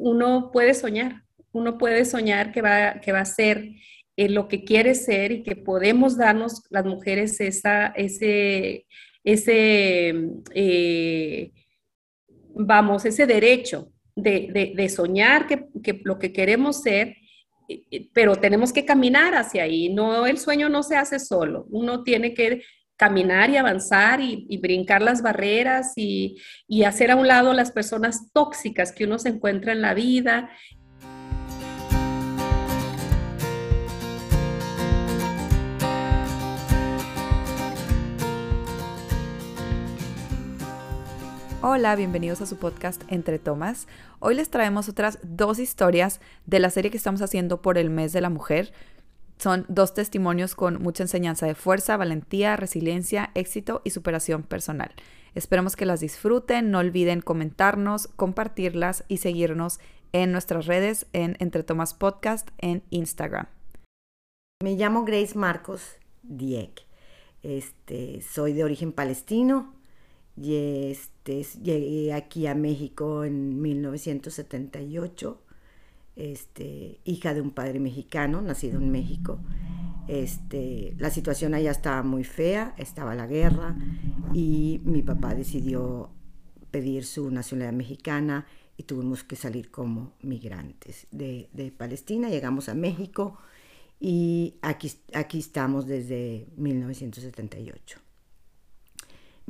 uno puede soñar, uno puede soñar que va, que va a ser eh, lo que quiere ser y que podemos darnos las mujeres esa, ese, ese eh, vamos, ese derecho de, soñar que, lo que queremos ser, pero tenemos que caminar hacia ahí. No, el sueño no se hace solo. Uno tiene que caminar y avanzar y, brincar las barreras y, y, hacer a un lado las personas tóxicas que uno se encuentra en la vida Hola, bienvenidos a su podcast Entre Tomas. Hoy les traemos otras dos historias de la serie que estamos haciendo por el mes de la mujer. Son dos testimonios con mucha enseñanza de fuerza, valentía, resiliencia, éxito y superación personal. Esperemos que las disfruten, no olviden comentarnos, compartirlas y seguirnos en nuestras redes en Entre Tomas Podcast en Instagram. Me llamo Grace Marcos Dieck. Este, soy de origen palestino, y este, llegué aquí a México en 1978, este, hija de un padre mexicano, nacido en México. Este, la situación allá estaba muy fea, estaba la guerra y mi papá decidió pedir su nacionalidad mexicana y tuvimos que salir como migrantes de, de Palestina. Llegamos a México y aquí, aquí estamos desde 1978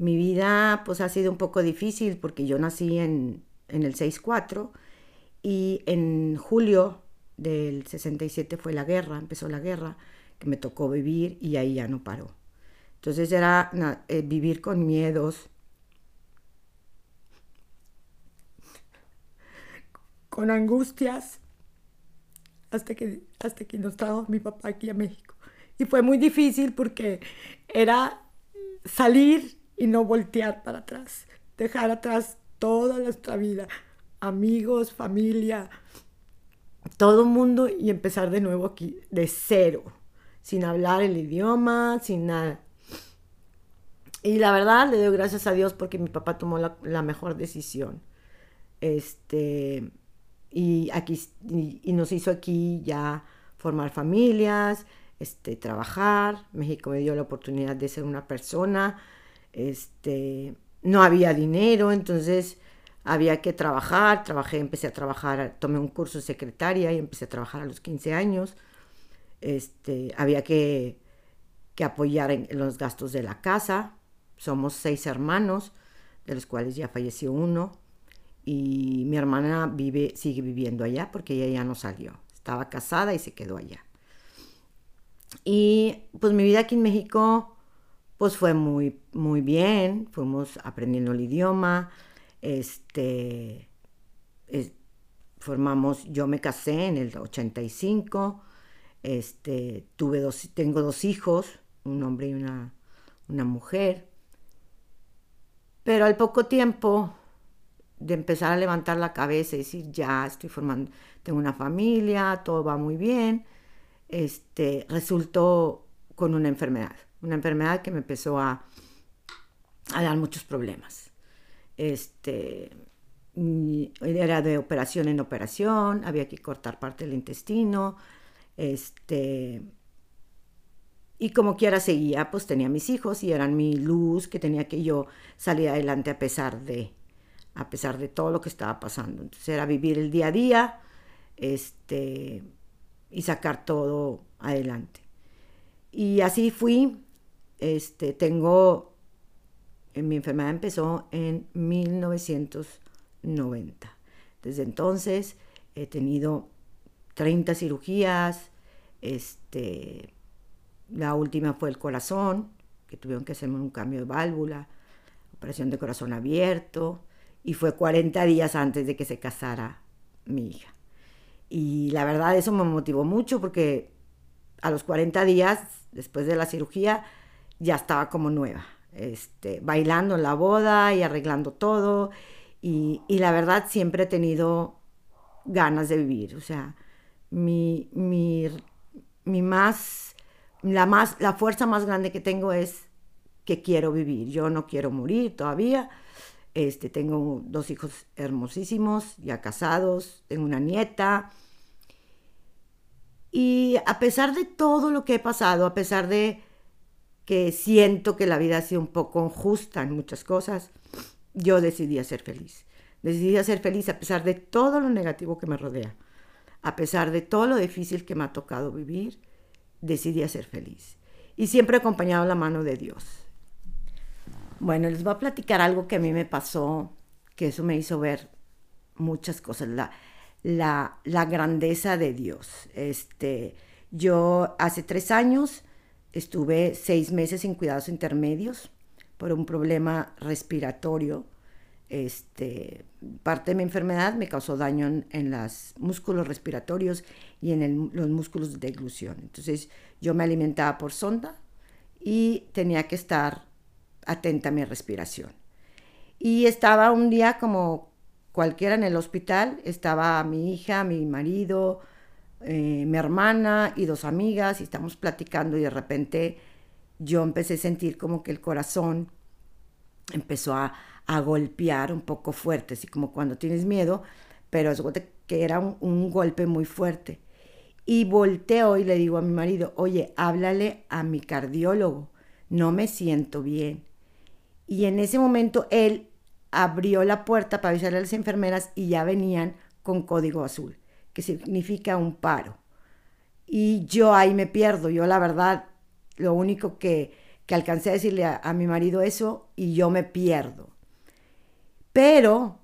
mi vida pues ha sido un poco difícil porque yo nací en, en el 6-4 y en julio del 67 fue la guerra, empezó la guerra, que me tocó vivir y ahí ya no paró. Entonces era eh, vivir con miedos, con angustias, hasta que, hasta que nos trajo mi papá aquí a México. Y fue muy difícil porque era salir y no voltear para atrás, dejar atrás toda nuestra vida, amigos, familia, todo mundo y empezar de nuevo aquí, de cero, sin hablar el idioma, sin nada. Y la verdad le doy gracias a Dios porque mi papá tomó la, mejor decisión. Este, y, aquí, y, nos hizo aquí ya formar familias, este, trabajar. México me dio la oportunidad de ser una persona este, no había dinero, entonces había que trabajar, trabajé, empecé a trabajar, tomé un curso de secretaria y empecé a trabajar a los 15 años. Este, había que, que apoyar en, los gastos de la casa. Somos seis hermanos, de los cuales ya falleció uno. Y mi hermana vive, sigue viviendo allá porque ella ya no salió. Estaba casada y se quedó allá. Y pues mi vida aquí en México pues fue muy, muy bien, fuimos aprendiendo el idioma, este, formamos, yo me casé en el 85, este, tuve dos, tengo dos hijos, un hombre y una, una mujer, pero al poco tiempo de empezar a levantar la cabeza y decir, ya estoy formando, tengo una familia, todo va muy bien, este, resultó con una enfermedad una enfermedad que me empezó a, a dar muchos problemas. Este, era de operación en operación, había que cortar parte del intestino, este, y como quiera seguía, pues tenía mis hijos y eran mi luz que tenía que yo salir adelante a pesar de, a pesar de todo lo que estaba pasando. Entonces era vivir el día a día, este, y sacar todo adelante. Y así fui este, tengo, mi enfermedad empezó en 1990. Desde entonces he tenido 30 cirugías, este, la última fue el corazón, que tuvieron que hacerme un cambio de válvula, operación de corazón abierto, y fue 40 días antes de que se casara mi hija. Y la verdad eso me motivó mucho porque a los 40 días después de la cirugía ya estaba como nueva, este, bailando en la boda y arreglando todo. Y, la verdad siempre he tenido ganas de vivir. O sea, mi, mi, mi más, la más, la fuerza más grande que tengo es que quiero vivir. Yo no quiero morir todavía. Este, tengo dos hijos hermosísimos, ya casados, tengo una nieta. Y a pesar de todo lo que he pasado, a pesar de que siento que la vida ha sido un poco injusta en muchas cosas, yo decidí ser feliz. Decidí ser feliz a pesar de todo lo negativo que me rodea, a pesar de todo lo difícil que me ha tocado vivir, decidí ser feliz. Y siempre acompañado la mano de Dios. Bueno, les voy a platicar algo que a mí me pasó, que eso me hizo ver muchas cosas, la, la, la grandeza de Dios. Este, yo hace tres años estuve seis meses en cuidados intermedios por un problema respiratorio. Este, parte de mi enfermedad me causó daño en, los músculos respiratorios y en los músculos de deglución. Entonces yo me alimentaba por sonda y tenía que estar atenta a mi respiración. Y estaba un día como cualquiera en el hospital, estaba mi hija, mi marido, eh, mi hermana y dos amigas y estamos platicando y de repente yo empecé a sentir como que el corazón empezó a, golpear un poco fuerte, así como cuando tienes miedo, pero es que era un, golpe muy fuerte. Y volteo y le digo a mi marido, oye, háblale a mi cardiólogo, no me siento bien. Y en ese momento él abrió la puerta para avisarle a las enfermeras y ya venían con código azul, significa un paro. Y yo ahí me pierdo, yo la verdad, lo único que, que alcancé a decirle a, mi marido eso y yo me pierdo. Pero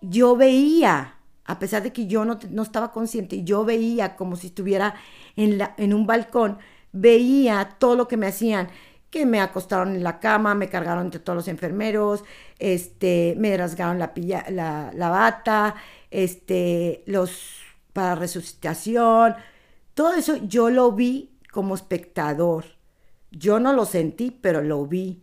yo veía, a pesar de que yo no, no estaba consciente, yo veía como si estuviera en, la, en un balcón, veía todo lo que me hacían, que me acostaron en la cama, me cargaron entre todos los enfermeros, este, me rasgaron la, la, la bata, este, los para resucitación, todo eso yo lo vi como espectador. Yo no lo sentí, pero lo vi.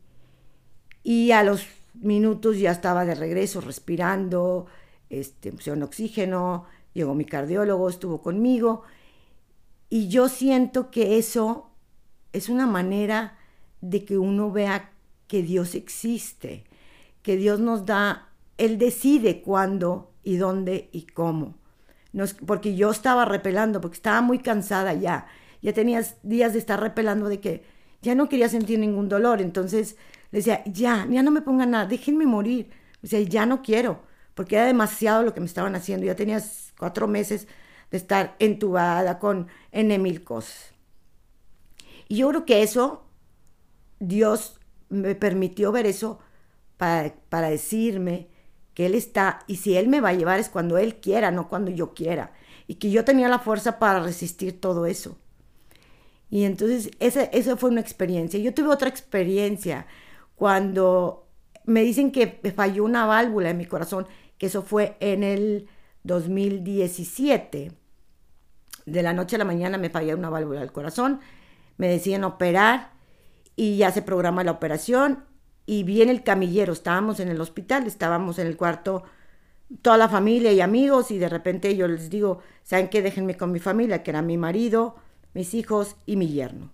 Y a los minutos ya estaba de regreso respirando, este, pusieron oxígeno, llegó mi cardiólogo, estuvo conmigo. Y yo siento que eso es una manera de que uno vea que Dios existe, que Dios nos da, Él decide cuándo y dónde y cómo. Porque yo estaba repelando, porque estaba muy cansada ya. Ya tenía días de estar repelando de que ya no quería sentir ningún dolor, entonces decía, ya, ya no me pongan nada, déjenme morir. O sea, ya no quiero, porque era demasiado lo que me estaban haciendo. Ya tenía cuatro meses de estar entubada con N mil cosas. Y yo creo que eso, Dios me permitió ver eso para, para decirme que Él está, y si Él me va a llevar es cuando Él quiera, no cuando yo quiera. Y que yo tenía la fuerza para resistir todo eso. Y entonces esa, fue una experiencia. Yo tuve otra experiencia cuando me dicen que falló una válvula en mi corazón, que eso fue en el 2017. De la noche a la mañana me falló una válvula del corazón, me decían operar y ya se programa la operación y viene el camillero, estábamos en el hospital, estábamos en el cuarto, toda la familia y amigos y de repente yo les digo, ¿saben qué? Déjenme con mi familia, que era mi marido, mis hijos y mi yerno.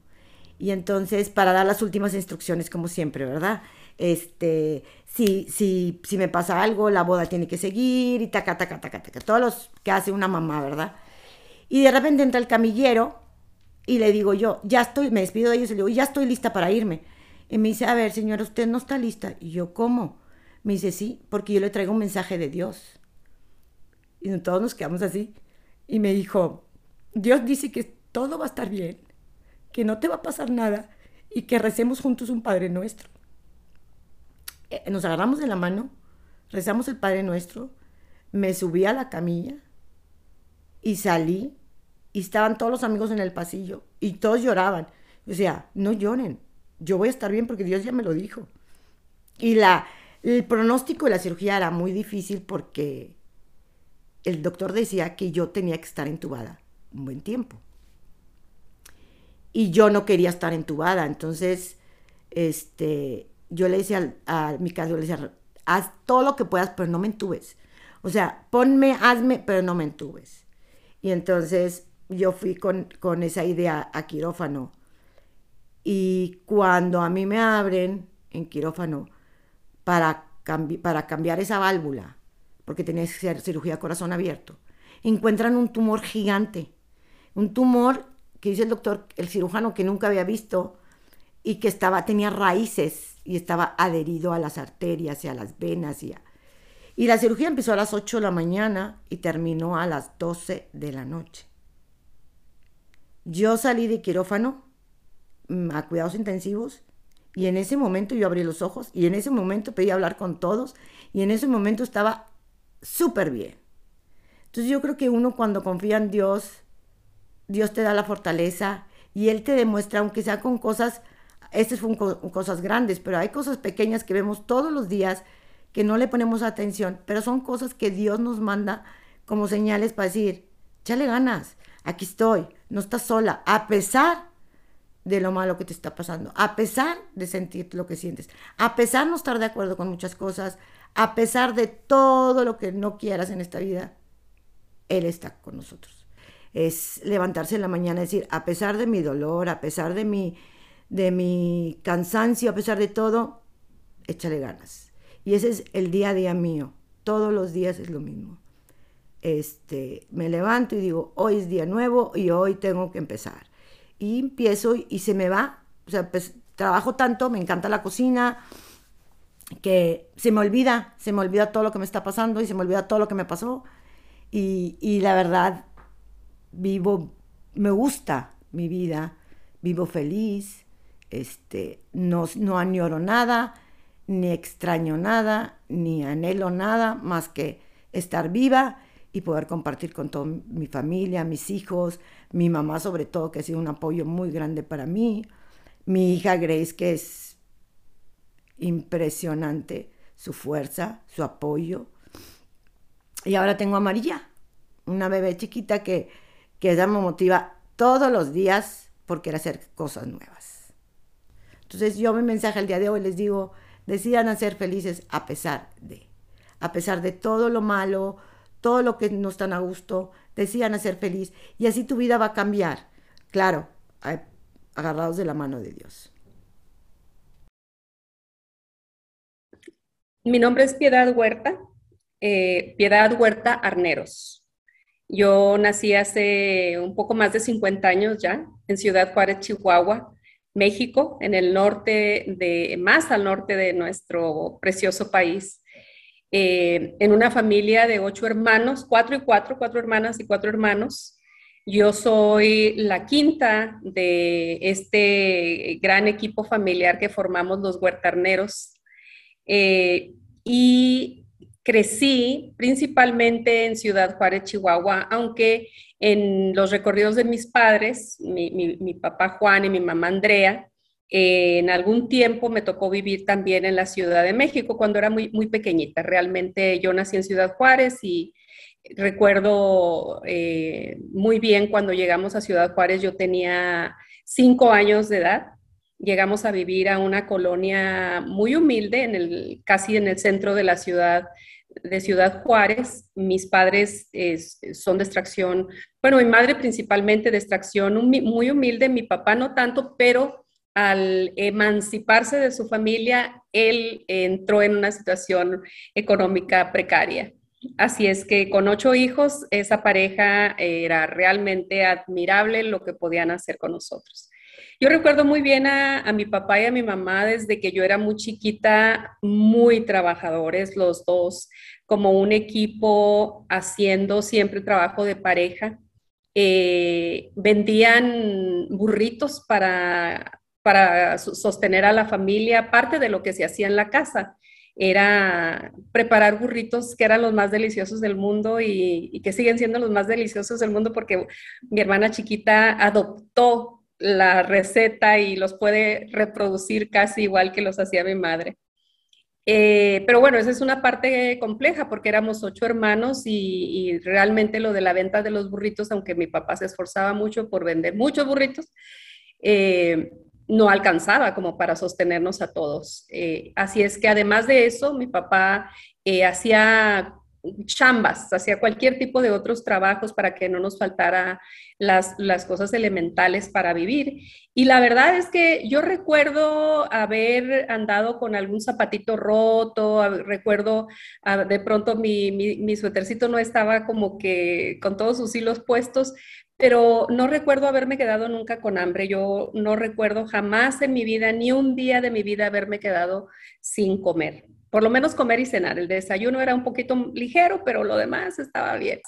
Y entonces, para dar las últimas instrucciones, como siempre, ¿verdad? Este, si, si, si me pasa algo, la boda tiene que seguir y taca, taca, taca, taca, todos los que hace una mamá, ¿verdad? Y de repente entra el camillero y le digo yo, ya estoy, me despido de ellos y le digo, ya estoy lista para irme. Y me dice, a ver, señora, usted no está lista. Y yo, ¿cómo? Me dice, sí, porque yo le traigo un mensaje de Dios. Y todos nos quedamos así. Y me dijo, Dios dice que todo va a estar bien, que no te va a pasar nada y que recemos juntos un Padre Nuestro. Eh, nos agarramos de la mano, rezamos el Padre Nuestro, me subí a la camilla y salí y estaban todos los amigos en el pasillo y todos lloraban. O sea, no lloren, yo voy a estar bien porque Dios ya me lo dijo. Y la, el pronóstico de la cirugía era muy difícil porque el doctor decía que yo tenía que estar entubada un buen tiempo y yo no quería estar entubada. Entonces, este, yo le decía a, mi caso, le decía, haz todo lo que puedas, pero no me entubes. O sea, ponme, hazme, pero no me entubes. Y entonces yo fui con, con esa idea a quirófano. Y cuando a mí me abren en quirófano para para cambiar esa válvula, porque tenía que ser cirugía corazón abierto, encuentran un tumor gigante, un tumor que dice el doctor, el cirujano que nunca había visto y que estaba, tenía raíces y estaba adherido a las arterias y a las venas y Y la cirugía empezó a las 8 de la mañana y terminó a las 12 de la noche. Yo salí de quirófano a cuidados intensivos y en ese momento yo abrí los ojos y en ese momento pedí hablar con todos y en ese momento estaba súper bien. Entonces yo creo que uno cuando confía en Dios, Dios te da la fortaleza y Él te demuestra, aunque sea con cosas, estas fueron cosas grandes, pero hay cosas pequeñas que vemos todos los días que no le ponemos atención, pero son cosas que Dios nos manda como señales para decir, échale ganas, aquí estoy, no estás sola, a pesar de lo malo que te está pasando, a pesar de sentir lo que sientes, a pesar de no estar de acuerdo con muchas cosas, a pesar de todo lo que no quieras en esta vida, Él está con nosotros. Es levantarse en la mañana y decir, a pesar de mi dolor, a pesar de mi, de mi cansancio, a pesar de todo, échale ganas. Y ese es el día a día mío. Todos los días es lo mismo. Este, me levanto y digo, hoy es día nuevo y hoy tengo que empezar y empiezo y, se me va. O sea, pues trabajo tanto, me encanta la cocina, que se me olvida, se me olvida todo lo que me está pasando y se me olvida todo lo que me pasó. Y, y la verdad, vivo, me gusta mi vida, vivo feliz, este, no, no añoro nada, ni extraño nada, ni anhelo nada más que estar viva y poder compartir con toda mi familia, mis hijos, mi mamá sobre todo, que ha sido un apoyo muy grande para mí, mi hija Grace, que es impresionante su fuerza, su apoyo. Y ahora tengo a María, una bebé chiquita que, que me motiva todos los días por querer hacer cosas nuevas. Entonces yo mi mensaje el día de hoy les digo, decidan ser felices a pesar de, a pesar de todo lo malo, todo lo que no están a gusto, decidan hacer feliz y así tu vida va a cambiar. Claro, agarrados de la mano de Dios. Mi nombre es Piedad Huerta, eh, Piedad Huerta Arneros. Yo nací hace un poco más de 50 años ya en Ciudad Juárez, Chihuahua, México, en el norte de, más al norte de nuestro precioso país. Eh, en una familia de ocho hermanos, cuatro y cuatro, cuatro hermanas y cuatro hermanos. Yo soy la quinta de este gran equipo familiar que formamos los huertarneros. Eh, y crecí principalmente en Ciudad Juárez, Chihuahua, aunque en los recorridos de mis padres, mi papá Juan y mi mamá Andrea, en algún tiempo me tocó vivir también en la Ciudad de México cuando era muy, muy pequeñita. Realmente yo nací en Ciudad Juárez y recuerdo eh, muy bien cuando llegamos a Ciudad Juárez, yo tenía cinco años de edad. Llegamos a vivir a una colonia muy humilde, en el, casi en el centro de la ciudad de Ciudad Juárez. Mis padres son de extracción, bueno, mi madre principalmente de extracción muy humilde, mi papá no tanto, pero al emanciparse de su familia, él entró en una situación económica precaria. Así es que con ocho hijos, esa pareja era realmente admirable lo que podían hacer con nosotros. Yo recuerdo muy bien a, mi papá y a mi mamá desde que yo era muy chiquita, muy trabajadores los dos, como un equipo haciendo siempre trabajo de pareja. Eh, vendían burritos para para sostener a la familia, parte de lo que se hacía en la casa era preparar burritos que eran los más deliciosos del mundo y, que siguen siendo los más deliciosos del mundo porque mi hermana chiquita adoptó la receta y los puede reproducir casi igual que los hacía mi madre. Eh, pero bueno, esa es una parte compleja porque éramos ocho hermanos y, realmente lo de la venta de los burritos, aunque mi papá se esforzaba mucho por vender muchos burritos, eh, no alcanzaba como para sostenernos a todos. Eh, así es que además de eso, mi papá eh, hacía chambas, hacía cualquier tipo de otros trabajos para que no nos faltara las, las, cosas elementales para vivir. Y la verdad es que yo recuerdo haber andado con algún zapatito roto, recuerdo de pronto mi, mi, mi suétercito no estaba como que con todos sus hilos puestos, pero no recuerdo haberme quedado nunca con hambre. Yo no recuerdo jamás en mi vida, ni un día de mi vida, haberme quedado sin comer por lo menos comer y cenar. El desayuno era un poquito ligero, pero lo demás estaba bien.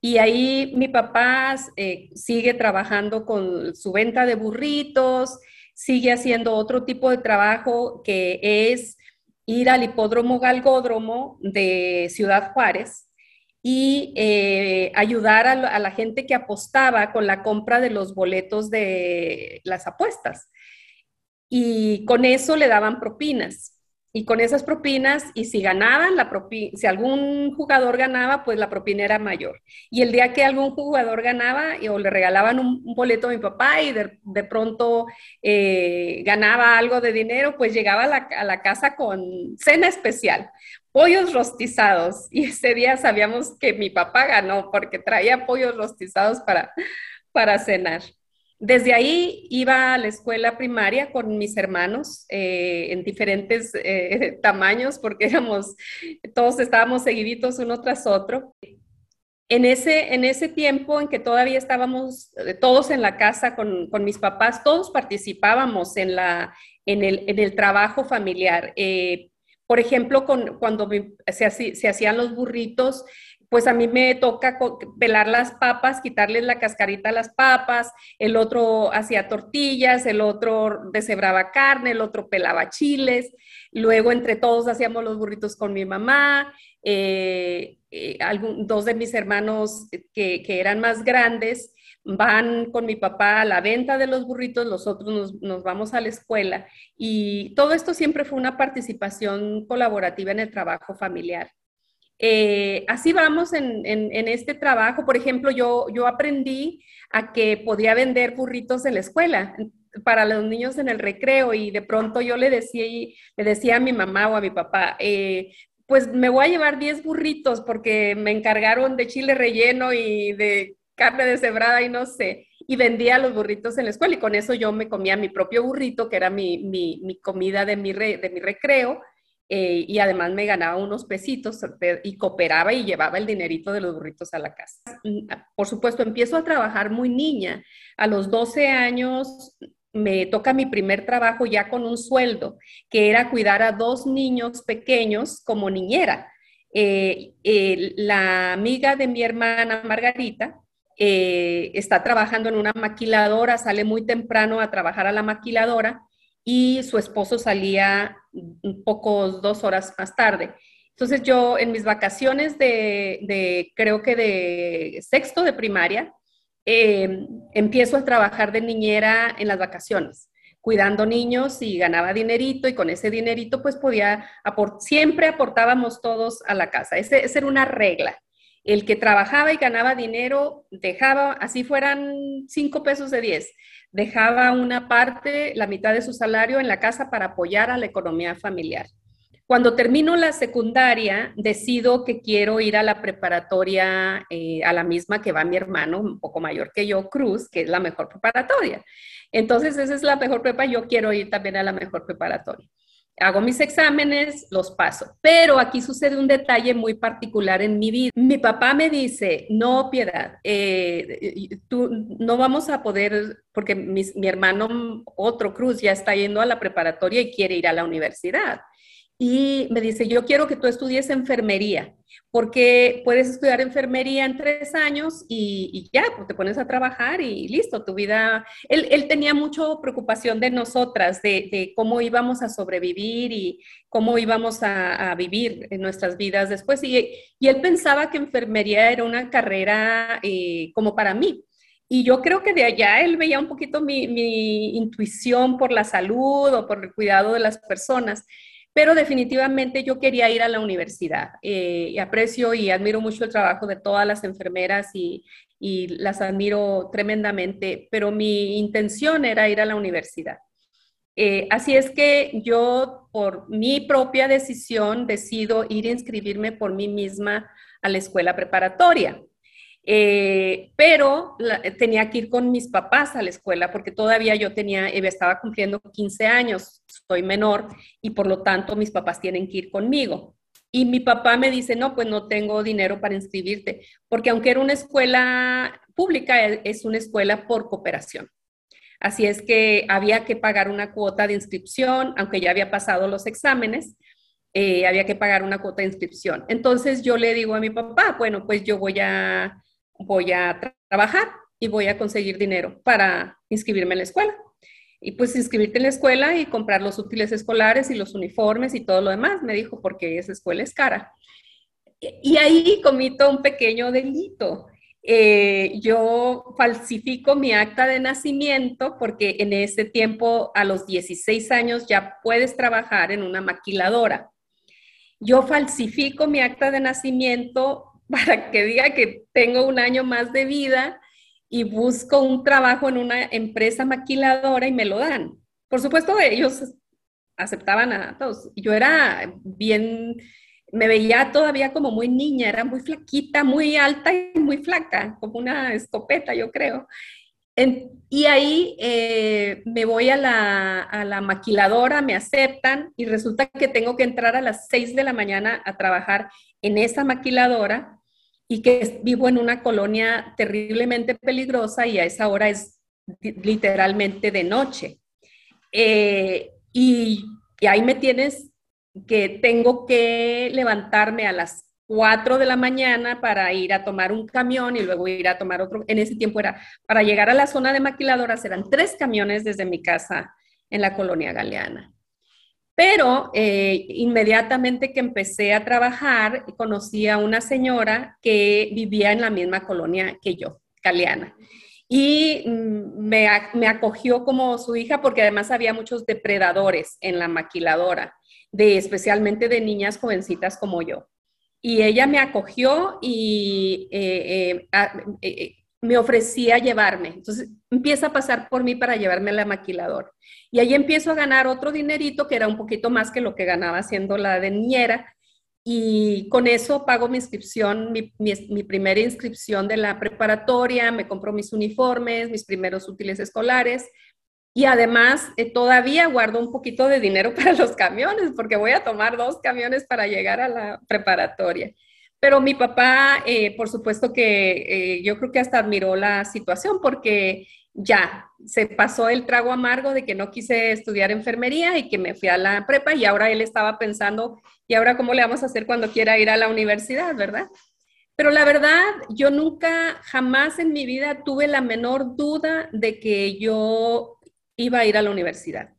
Y ahí mi papá eh, sigue trabajando con su venta de burritos, sigue haciendo otro tipo de trabajo que es ir al hipódromo galgódromo de Ciudad Juárez y eh, ayudar a la gente que apostaba con la compra de los boletos de las apuestas. Y con eso le daban propinas y con esas propinas, y si ganaban, la si algún jugador ganaba, pues la propina era mayor. Y el día que algún jugador ganaba o le regalaban un, boleto a mi papá y de, pronto eh, ganaba algo de dinero, pues llegaba a la, a la casa con cena especial, pollos rostizados. Y ese día sabíamos que mi papá ganó porque traía pollos rostizados para, para cenar. Desde ahí iba a la escuela primaria con mis hermanos eh, en diferentes eh, tamaños porque éramos, todos estábamos seguiditos uno tras otro. En ese, en ese tiempo en que todavía estábamos eh, todos en la casa con, con mis papás, todos participábamos en, la, en, el, en el trabajo familiar. Por ejemplo, con, cuando se, hacían los burritos, pues a mí me toca pelar las papas, quitarles la cascarita a las papas, el otro hacía tortillas, el otro deshebraba carne, el otro pelaba chiles, luego entre todos hacíamos los burritos con mi mamá, eh, eh, dos de mis hermanos que, eran más grandes van con mi papá a la venta de los burritos, los otros nos, nos vamos a la escuela y todo esto siempre fue una participación colaborativa en el trabajo familiar. Eh, así vamos en, este trabajo. Por ejemplo, yo, yo aprendí a que podía vender burritos en la escuela para los niños en el recreo y de pronto yo le decía, le decía a mi mamá o a mi papá, eh, pues me voy a llevar 10 burritos porque me encargaron de chile relleno y de carne deshebrada y no sé. Y vendía los burritos en la escuela y con eso yo me comía mi propio burrito, que era mi, mi, comida de mi, de mi recreo eh, y además me ganaba unos pesitos y cooperaba y llevaba el dinerito de los burritos a la casa. Por supuesto, empiezo a trabajar muy niña. A los 12 años me toca mi primer trabajo ya con un sueldo, que era cuidar a dos niños pequeños como niñera. Eh, la amiga de mi hermana Margarita eh, está trabajando en una maquiladora, sale muy temprano a trabajar a la maquiladora y su esposo salía un poco dos horas más tarde. Entonces yo en mis vacaciones de, creo que de sexto de primaria, em, empiezo a trabajar de niñera en las vacaciones, cuidando niños y ganaba dinerito y con ese dinerito pues podía, siempre aportábamos todos a la casa. Esa era una regla. El que trabajaba y ganaba dinero dejaba, así fueran cinco pesos de diez, dejaba una parte, la mitad de su salario en la casa para apoyar a la economía familiar. Cuando termino la secundaria, decido que quiero ir a la preparatoria, eh, a la misma que va mi hermano, un poco mayor que yo, Cruz, que es la mejor preparatoria. Entonces, esa es la mejor prepa, yo quiero ir también a la mejor preparatoria hago mis exámenes, los paso. Pero aquí sucede un detalle muy particular en mi vida. Mi papá me dice, no, Piedad, eh, tú no vamos a poder, porque mi hermano, otro Cruz, ya está yendo a la preparatoria y quiere ir a la universidad y me dice, yo quiero que tú estudies enfermería, porque puedes estudiar enfermería en tres años y, ya, pues te pones a trabajar y listo, tu vida. Él, tenía mucha preocupación de nosotras, de, cómo íbamos a sobrevivir y cómo íbamos a, vivir en nuestras vidas después. Y, él pensaba que enfermería era una carrera eh, como para mí. Y yo creo que de allá él veía un poquito mi, mi intuición por la salud o por el cuidado de las personas pero definitivamente yo quería ir a la universidad. Eh, y aprecio y admiro mucho el trabajo de todas las enfermeras y, las admiro tremendamente, pero mi intención era ir a la universidad. Eh, así es que yo, por mi propia decisión, decido ir a inscribirme por mí misma a la escuela preparatoria. Eh, pero tenía que ir con mis papás a la escuela porque todavía yo tenía, eh, estaba cumpliendo 15 años, soy menor y por lo tanto mis papás tienen que ir conmigo. Y mi papá me dice, no, pues no tengo dinero para inscribirte, porque aunque era una escuela pública, e, es una escuela por cooperación. Así es que había que pagar una cuota de inscripción, aunque ya había pasado los exámenes, eh, había que pagar una cuota de inscripción. Entonces yo le digo a mi papá, bueno, pues yo voy a, voy a trabajar y voy a conseguir dinero para inscribirme en la escuela y pues inscribirte en la escuela y comprar los útiles escolares y los uniformes y todo lo demás, me dijo, porque esa escuela es cara. Y ahí comito un pequeño delito. Eh, yo falsifico mi acta de nacimiento porque en ese tiempo, a los 16 años, ya puedes trabajar en una maquiladora. Yo falsifico mi acta de nacimiento para que diga que tengo un año más de vida y busco un trabajo en una empresa maquiladora y me lo dan. Por supuesto, ellos aceptaban a todos. Yo era bien, me veía todavía como muy niña, era muy flaquita, muy alta y muy flaca, como una escopeta, yo creo. y ahí eh, me voy a la, maquiladora, me aceptan y resulta que tengo que entrar a las 6 de la mañana a trabajar en esa maquiladora y que vivo en una colonia terriblemente peligrosa y a esa hora es literalmente de noche. Eh, y, ahí me tienes que tengo que levantarme a las 4 de la mañana para ir a tomar un camión y luego ir a tomar otro. En ese tiempo era, para llegar a la zona de maquiladoras eran tres camiones desde mi casa en la colonia galeana. Pero eh, inmediatamente que empecé a trabajar, conocí a una señora que vivía en la misma colonia que yo, Caliana. Y mm, me, me acogió como su hija porque además había muchos depredadores en la maquiladora, de, especialmente de niñas jovencitas como yo. Y ella me acogió y eh, eh, me ofrecía llevarme. Entonces empieza a pasar por mí para llevarme a la maquiladora. Y ahí empiezo a ganar otro dinerito que era un poquito más que lo que ganaba siendo la de niñera. Y con eso pago mi inscripción, mi, primera inscripción de la preparatoria, me compro mis uniformes, mis primeros útiles escolares. Y además eh, todavía guardo un poquito de dinero para los camiones, porque voy a tomar dos camiones para llegar a la preparatoria. Pero mi papá, eh, por supuesto que eh, yo creo que hasta admiró la situación porque ya se pasó el trago amargo de que no quise estudiar enfermería y que me fui a la prepa y ahora él estaba pensando, ¿y ahora cómo le vamos a hacer cuando quiera ir a la universidad, verdad? Pero la verdad, yo nunca, jamás en mi vida tuve la menor duda de que yo iba a ir a la universidad.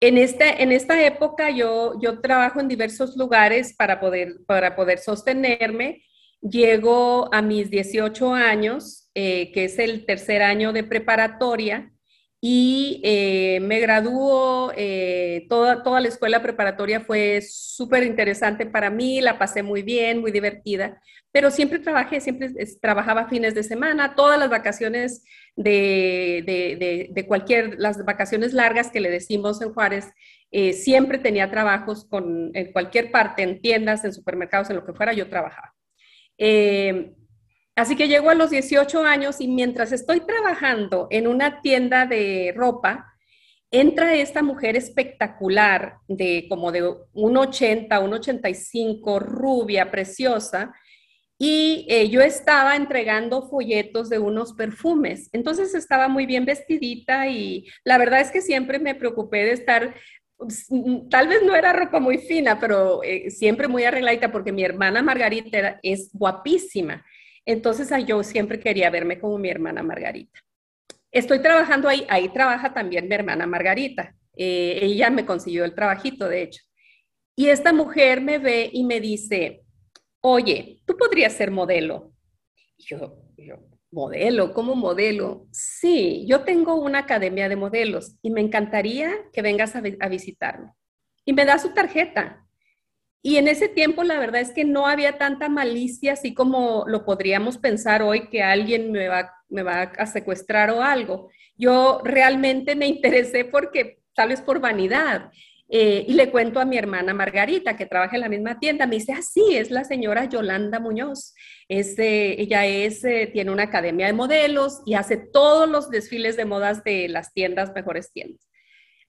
En esta, en esta época yo, yo trabajo en diversos lugares para poder, para poder sostenerme. Llego a mis 18 años, eh, que es el tercer año de preparatoria, y eh, me graduó, eh, toda, toda la escuela preparatoria fue súper interesante para mí, la pasé muy bien, muy divertida, pero siempre trabajé, siempre trabajaba fines de semana, todas las vacaciones de, de, de, cualquier, las vacaciones largas que le decimos en Juárez, eh, siempre tenía trabajos con, en cualquier parte, en tiendas, en supermercados, en lo que fuera, yo trabajaba. Así que llego a los 18 años y mientras estoy trabajando en una tienda de ropa, entra esta mujer espectacular de como de 1,80, 1,85, rubia, preciosa, y eh, yo estaba entregando folletos de unos perfumes. Entonces estaba muy bien vestidita y la verdad es que siempre me preocupé de estar, pues, tal vez no era ropa muy fina, pero eh, siempre muy arregladita porque mi hermana Margarita es guapísima. Entonces yo siempre quería verme como mi hermana Margarita. Estoy trabajando ahí, ahí trabaja también mi hermana Margarita. Eh, ella me consiguió el trabajito, de hecho. Y esta mujer me ve y me dice, oye, tú podrías ser modelo. Y yo, modelo, ¿cómo modelo? Sí, yo tengo una academia de modelos y me encantaría que vengas a, a visitarme. Y me da su tarjeta. Y en ese tiempo la verdad es que no había tanta malicia así como lo podríamos pensar hoy que alguien me va, me va a secuestrar o algo. Yo realmente me interesé porque tal vez por vanidad. Eh, y le cuento a mi hermana Margarita, que trabaja en la misma tienda, me dice, ah, sí, es la señora Yolanda Muñoz. ella es, eh, tiene una academia de modelos y hace todos los desfiles de modas de las tiendas, mejores tiendas.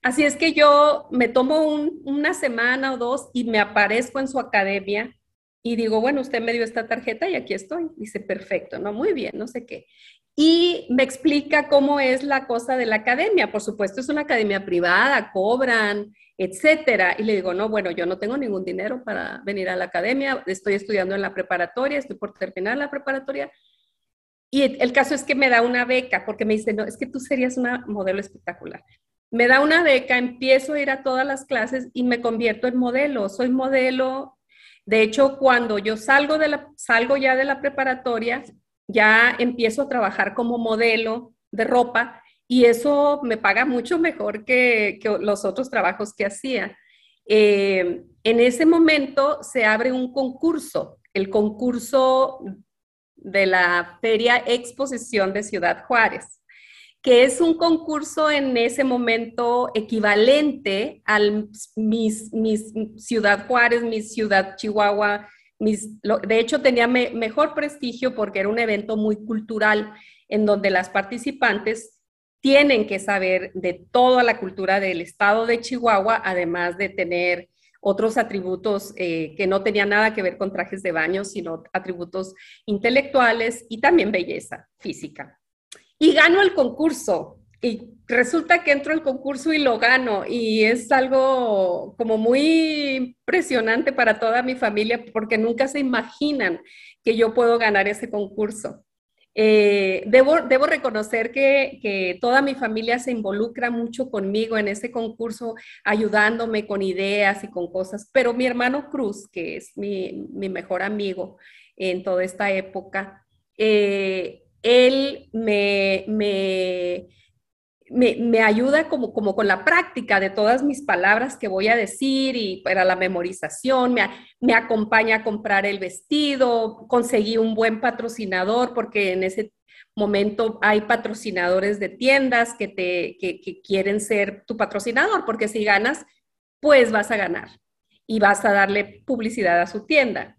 Así es que yo me tomo una semana o dos y me aparezco en su academia y digo, bueno, usted me dio esta tarjeta y aquí estoy. Dice, perfecto, no, muy bien, no sé qué. Y me explica cómo es la cosa de la academia. Por supuesto, es una academia privada, cobran, etcétera. Y le digo, no, bueno, yo no tengo ningún dinero para venir a la academia, estoy estudiando en la preparatoria, estoy por terminar la preparatoria. Y el caso es que me da una beca, porque me dice, no, es que tú serías una modelo espectacular me da una beca, empiezo a ir a todas las clases y me convierto en modelo. Soy modelo. De hecho, cuando yo salgo, de la, salgo ya de la preparatoria, ya empiezo a trabajar como modelo de ropa y eso me paga mucho mejor que, los otros trabajos que hacía. Eh, en ese momento se abre un concurso, el concurso de la Feria Exposición de Ciudad Juárez que es un concurso en ese momento equivalente al mis, Ciudad Juárez, mi Ciudad Chihuahua. De hecho, tenía mejor prestigio porque era un evento muy cultural en donde las participantes tienen que saber de toda la cultura del estado de Chihuahua, además de tener otros atributos eh, que no tenían nada que ver con trajes de baño, sino atributos intelectuales y también belleza física y gano el concurso. Y resulta que entro al concurso y lo gano. Y es algo como muy impresionante para toda mi familia porque nunca se imaginan que yo puedo ganar ese concurso. Eh, debo, debo, reconocer que, que, toda mi familia se involucra mucho conmigo en ese concurso, ayudándome con ideas y con cosas, pero mi hermano Cruz, que es mi, mi mejor amigo en toda esta época, eh, él me, me, me, ayuda como, como con la práctica de todas mis palabras que voy a decir y para la memorización, me, me acompaña a comprar el vestido, conseguí un buen patrocinador porque en ese momento hay patrocinadores de tiendas que, te, que quieren ser tu patrocinador, porque si ganas, pues vas a ganar y vas a darle publicidad a su tienda.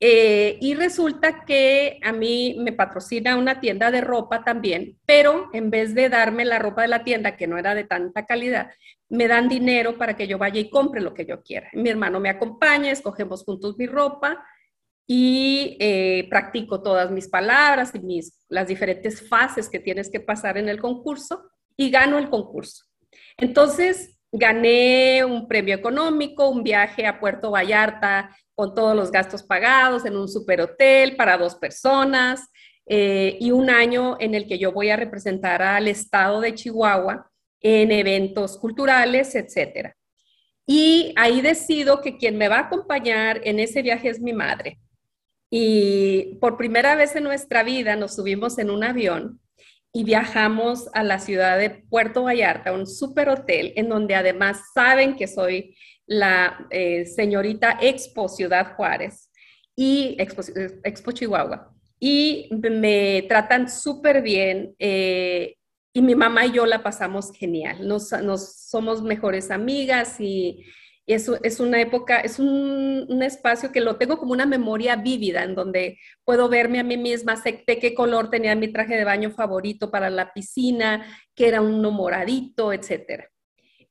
Eh, y resulta que a mí me patrocina una tienda de ropa también, pero en vez de darme la ropa de la tienda, que no era de tanta calidad, me dan dinero para que yo vaya y compre lo que yo quiera. Mi hermano me acompaña, escogemos juntos mi ropa y eh, practico todas mis palabras y mis, las diferentes fases que tienes que pasar en el concurso y gano el concurso. Entonces, gané un premio económico, un viaje a Puerto Vallarta con todos los gastos pagados en un superhotel para dos personas eh, y un año en el que yo voy a representar al estado de Chihuahua en eventos culturales, etcétera. Y ahí decido que quien me va a acompañar en ese viaje es mi madre. Y por primera vez en nuestra vida nos subimos en un avión y viajamos a la ciudad de Puerto Vallarta, un superhotel en donde además saben que soy la eh, señorita Expo Ciudad Juárez y Expo, Chihuahua. Y me tratan súper bien eh, y mi mamá y yo la pasamos genial. Nos, somos mejores amigas y eso es una época, es un, espacio que lo tengo como una memoria vívida en donde puedo verme a mí misma, sé qué color tenía mi traje de baño favorito para la piscina, que era uno moradito, etc.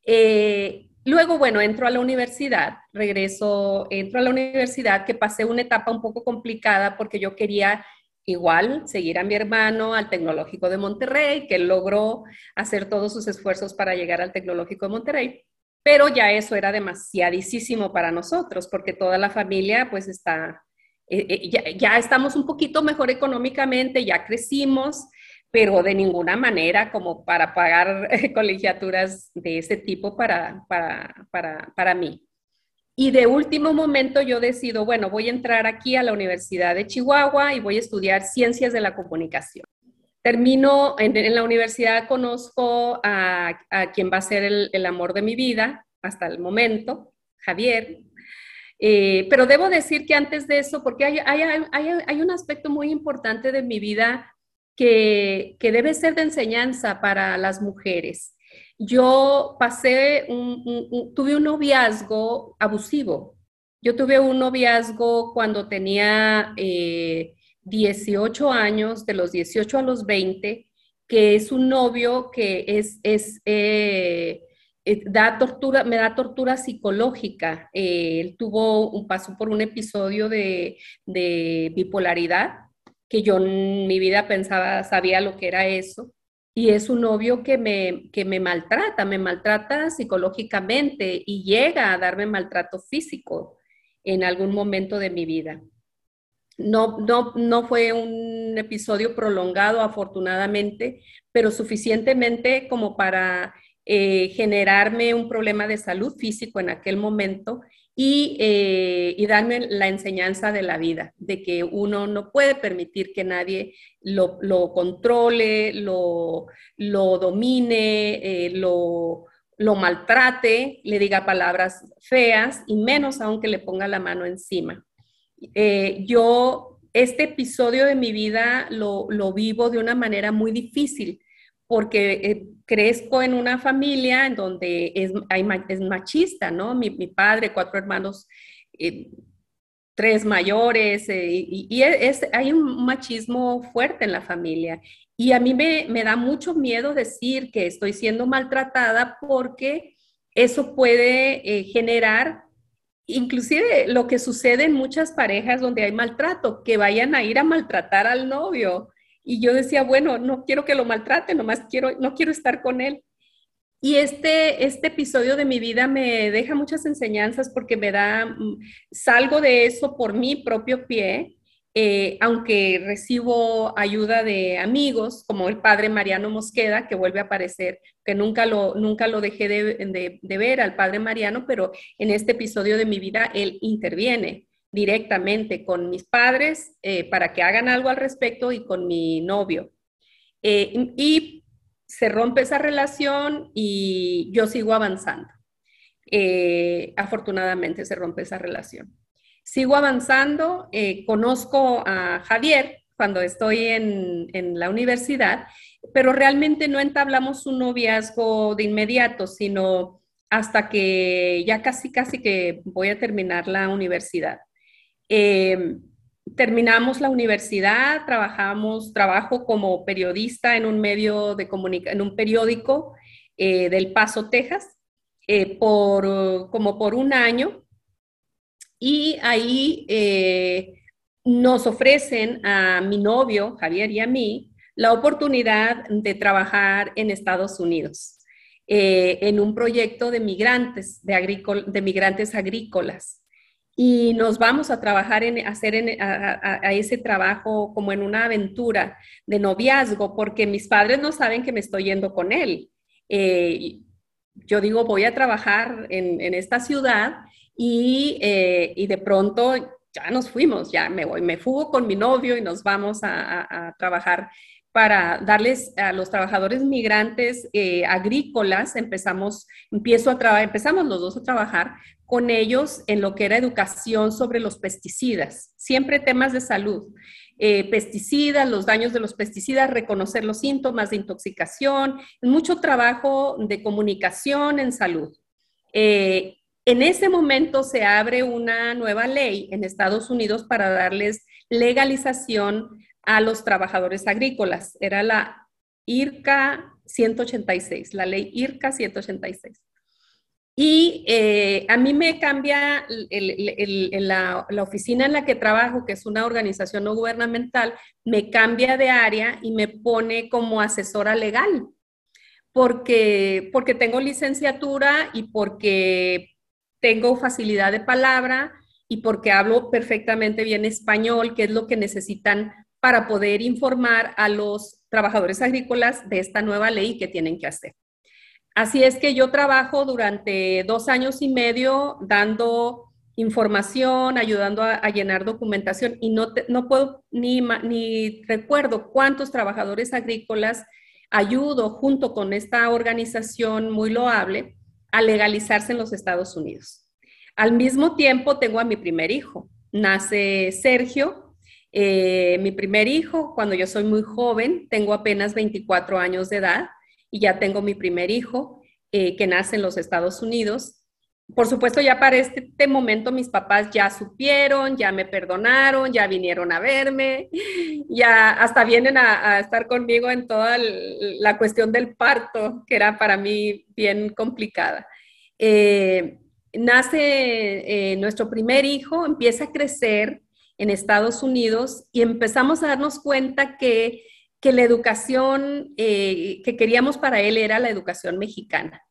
Eh, Luego, bueno, entro a la universidad, regreso, entro a la universidad, que pasé una etapa un poco complicada porque yo quería igual seguir a mi hermano al Tecnológico de Monterrey, que logró hacer todos sus esfuerzos para llegar al Tecnológico de Monterrey, pero ya eso era demasiadísimo para nosotros porque toda la familia pues está, eh, eh, ya, estamos un poquito mejor económicamente, ya crecimos, pero de ninguna manera como para pagar colegiaturas de ese tipo para, para, para, para mí. Y de último momento yo decido, bueno, voy a entrar aquí a la Universidad de Chihuahua y voy a estudiar ciencias de la comunicación. Termino en, la universidad, conozco a, a, quien va a ser el, amor de mi vida hasta el momento, Javier. Eh, pero debo decir que antes de eso, porque hay, hay, un aspecto muy importante de mi vida que, debe ser de enseñanza para las mujeres. Yo pasé, un, tuve un noviazgo abusivo. Yo tuve un noviazgo cuando tenía 18 eh, años, de los 18 a los 20, que es un novio que es, es eh, eh, da tortura, me da tortura psicológica. Eh, él tuvo un paso por un episodio de, bipolaridad, que yo en mi vida pensaba, sabía lo que era eso. Y es un novio que me, que me maltrata, me maltrata psicológicamente y llega a darme maltrato físico en algún momento de mi vida. No, no, no fue un episodio prolongado, afortunadamente, pero suficientemente como para eh, generarme un problema de salud físico en aquel momento eh, y, darme la enseñanza de la vida, de que uno no puede permitir que nadie lo, controle, lo, domine, eh, lo, lo maltrate, le diga palabras feas y menos aunque le ponga la mano encima. Yo, este episodio de mi vida lo, vivo de una manera muy difícil porque eh, crezco en una familia en donde es, es machista, ¿no? Mi, padre, cuatro hermanos, eh, tres mayores, eh, y, es, hay un machismo fuerte en la familia. Y a mí me, me, da mucho miedo decir que estoy siendo maltratada porque eso puede generar inclusive lo que sucede en muchas parejas donde hay maltrato, que vayan a ir a maltratar al novio y yo decía, bueno, no quiero que lo maltrate, nomás quiero, no quiero estar con él. Y este, este episodio de mi vida me deja muchas enseñanzas porque me da, mm, salgo de eso por mi propio pie, eh, aunque recibo ayuda de amigos como el padre Mariano Mosqueda, que vuelve a aparecer, que nunca lo, nunca lo dejé de, ver al padre Mariano, pero en este episodio de mi vida él interviene directamente con mis padres eh, para que hagan algo al respecto y con mi novio. Eh, y se rompe esa relación y yo sigo avanzando. Afortunadamente se rompe esa relación. Sigo avanzando, conozco a Javier cuando estoy en, en la universidad, pero realmente no entablamos un noviazgo de inmediato, sino hasta que ya casi, casi que voy a terminar la universidad. Eh, terminamos la universidad, trabajamos, trabajo como periodista en un medio de en un periódico eh, del Paso, Texas, eh, por, como por un año. Y ahí nos ofrecen a mi novio, Javier, y a mí, la oportunidad de trabajar en Estados Unidos, en un proyecto de migrantes, de, de migrantes agrícolas y nos vamos a trabajar en hacer a, ese trabajo como en una aventura de noviazgo, porque mis padres no saben que me estoy yendo con él. Eh, yo digo, voy a trabajar en, esta ciudad y, eh, y, de pronto ya nos fuimos, ya me voy, me fugo con mi novio y nos vamos a, trabajar para darles a los trabajadores migrantes eh, agrícolas, empezamos, empiezo a trabajar, empezamos los dos a trabajar con ellos en lo que era educación sobre los pesticidas, siempre temas de salud. Eh, pesticidas, los daños de los pesticidas, reconocer los síntomas de intoxicación, mucho trabajo de comunicación en salud. En ese momento se abre una nueva ley en Estados Unidos para darles legalización a los trabajadores agrícolas. Era la IRCA 186, la ley IRCA 186. Y eh, a mí me cambia la, oficina en la que trabajo, que es una organización no gubernamental, me cambia de área y me pone como asesora legal, porque, porque tengo licenciatura y porque tengo facilidad de palabra y porque hablo perfectamente bien español, que es lo que necesitan para poder informar a los trabajadores agrícolas de esta nueva ley que tienen que hacer. Así es que yo trabajo durante dos años y medio dando información, ayudando a, llenar documentación y no, no puedo ni, ni recuerdo cuántos trabajadores agrícolas ayudo junto con esta organización muy loable a legalizarse en los Estados Unidos. Al mismo tiempo tengo a mi primer hijo. Nace Sergio, eh, mi primer hijo, cuando yo soy muy joven, tengo apenas 24 años de edad y ya tengo mi primer hijo eh, que nace en los Estados Unidos por supuesto, ya para este momento mis papás ya supieron, ya me perdonaron, ya vinieron a verme, ya hasta vienen a, estar conmigo en toda la cuestión del parto, que era para mí bien complicada. Eh, nace eh, nuestro primer hijo, empieza a crecer en Estados Unidos y empezamos a darnos cuenta que, la educación eh, que queríamos para él era la educación mexicana.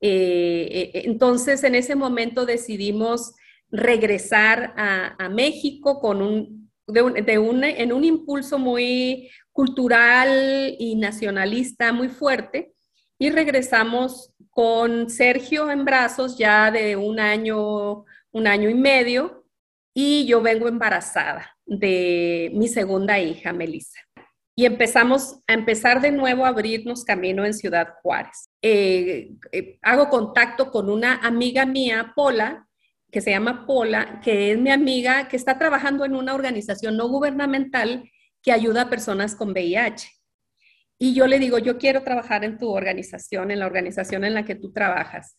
Eh, eh, entonces, en ese momento decidimos regresar a, México con un, en un impulso muy cultural y nacionalista muy fuerte y regresamos con Sergio en brazos ya de un año, un año y medio y yo vengo embarazada de mi segunda hija, Melissa y empezamos a empezar de nuevo a abrirnos camino en Ciudad Juárez. Eh, eh, hago contacto con una amiga mía, Pola, que se llama Pola, que es mi amiga que está trabajando en una organización no gubernamental que ayuda a personas con VIH. Y yo le digo, yo quiero trabajar en tu organización, en la organización en la que tú trabajas.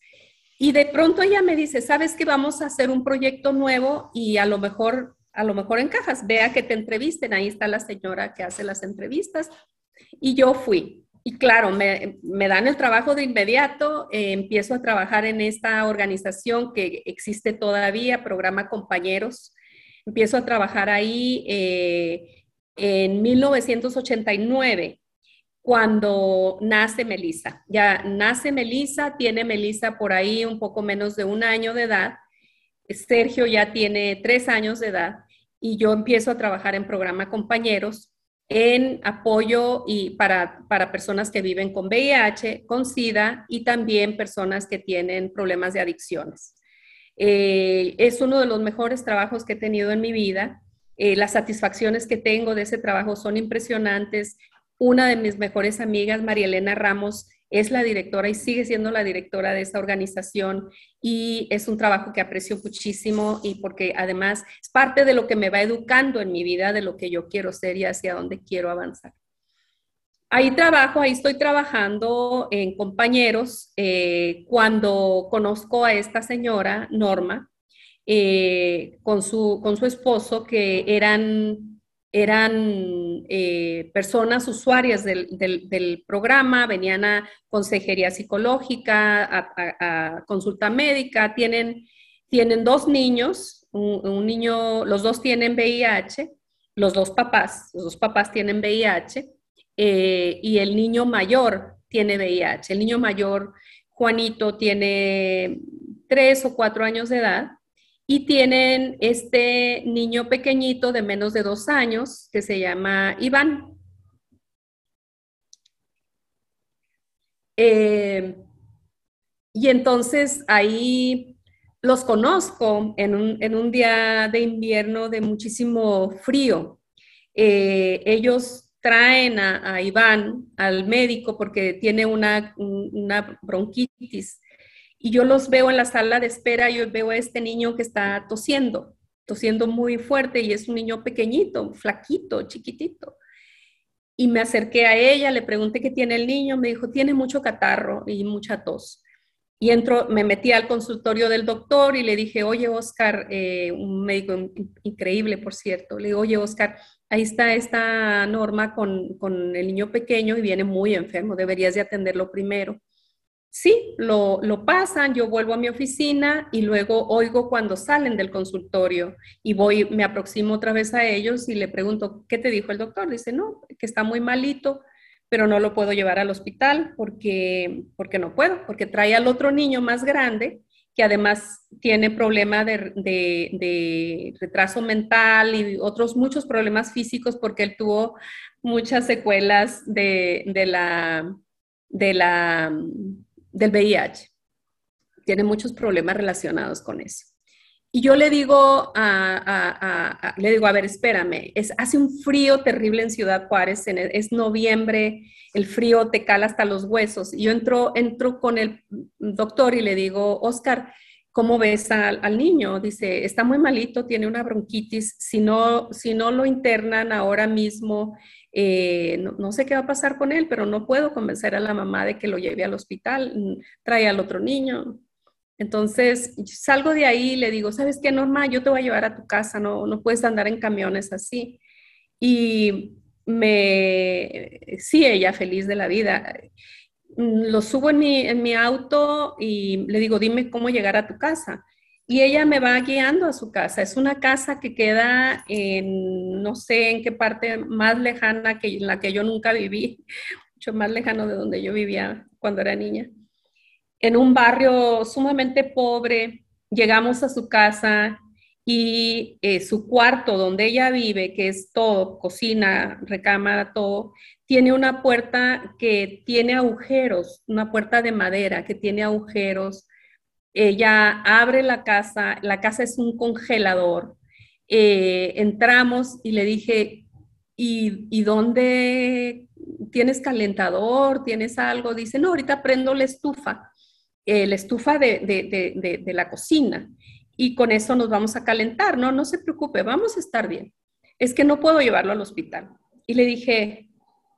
Y de pronto ella me dice, ¿sabes que vamos a hacer un proyecto nuevo y a lo mejor a lo mejor encajas, vea que te entrevisten, ahí está la señora que hace las entrevistas. Y yo fui. Y claro, me, dan el trabajo de inmediato, eh, empiezo a trabajar en esta organización que existe todavía, programa Compañeros. Empiezo a trabajar ahí eh, en 1989 cuando nace Melissa. Ya nace Melissa, tiene Melissa por ahí un poco menos de un año de edad. Sergio ya tiene tres años de edad y yo empiezo a trabajar en programa Compañeros en apoyo y para, para personas que viven con VIH, con SIDA y también personas que tienen problemas de adicciones. Eh, es uno de los mejores trabajos que he tenido en mi vida. Eh, las satisfacciones que tengo de ese trabajo son impresionantes. Una de mis mejores amigas, María Elena Ramos, es la directora y sigue siendo la directora de esta organización y es un trabajo que aprecio muchísimo y porque además es parte de lo que me va educando en mi vida, de lo que yo quiero ser y hacia dónde quiero avanzar. Ahí trabajo, ahí estoy trabajando en compañeros. Eh, cuando conozco a esta señora, Norma, eh, con, su, con su esposo, que eran eran eh, personas usuarias del, programa, venían a consejería psicológica, a, consulta médica, tienen, tienen dos niños, un, niño, los dos tienen VIH, los dos papás, los dos papás tienen VIH, eh, y el niño mayor tiene VIH. El niño mayor, Juanito, tiene tres o cuatro años de edad y tienen este niño pequeñito de menos de dos años que se llama Iván. Eh, y entonces ahí los conozco en un, día de invierno de muchísimo frío. Eh, ellos traen a, Iván al médico porque tiene una, una bronquitis y yo los veo en la sala de espera, yo veo a este niño que está tosiendo, tosiendo muy fuerte y es un niño pequeñito, flaquito, chiquitito. Y me acerqué a ella, le pregunté qué tiene el niño, me dijo, tiene mucho catarro y mucha tos. Y entro, me metí al consultorio del doctor y le dije, oye, Oscar, eh, un médico increíble, por cierto, le digo, oye, Oscar, ahí está esta norma con, con el niño pequeño y viene muy enfermo, deberías de atenderlo primero. Sí, lo, pasan, yo vuelvo a mi oficina y luego oigo cuando salen del consultorio y voy, me aproximo otra vez a ellos y le pregunto, ¿qué te dijo el doctor? Dice, no, que está muy malito, pero no lo puedo llevar al hospital porque, porque no puedo, porque trae al otro niño más grande que además tiene problema de, retraso mental y otros muchos problemas físicos porque él tuvo muchas secuelas de, la, de la del VIH. Tiene muchos problemas relacionados con eso. Y yo le digo a, le digo, a ver, espérame, es, hace un frío terrible en Ciudad Juárez, es noviembre, el frío te cala hasta los huesos. Y yo entro, entro con el doctor y le digo, Oscar, ¿cómo ves al, niño? Dice, está muy malito, tiene una bronquitis, si no, si no lo internan ahora mismo, eh, no, sé qué va a pasar con él, pero no puedo convencer a la mamá de que lo lleve al hospital, mm, trae al otro niño. Entonces salgo de ahí y le digo, ¿sabes qué, Norma? Yo te voy a llevar a tu casa, no, no puedes andar en camiones así. Y me, sí, ella feliz de la vida. Mm, lo subo en mi, en mi auto y le digo, dime cómo llegar a tu casa. Y ella me va guiando a su casa. Es una casa que queda en, no sé en qué parte más lejana que en la que yo nunca viví, mucho más lejano de donde yo vivía cuando era niña. En un barrio sumamente pobre, llegamos a su casa y eh, su cuarto donde ella vive, que es todo, cocina, recámara, todo, tiene una puerta que tiene agujeros, una puerta de madera que tiene agujeros. Ella abre la casa, la casa es un congelador. Eh, entramos y le dije, ¿y, ¿y dónde tienes calentador? ¿Tienes algo? Dice, no, ahorita prendo la estufa, eh, la estufa de, de, de la cocina y con eso nos vamos a calentar, ¿no? No se preocupe, vamos a estar bien. Es que no puedo llevarlo al hospital. Y le dije,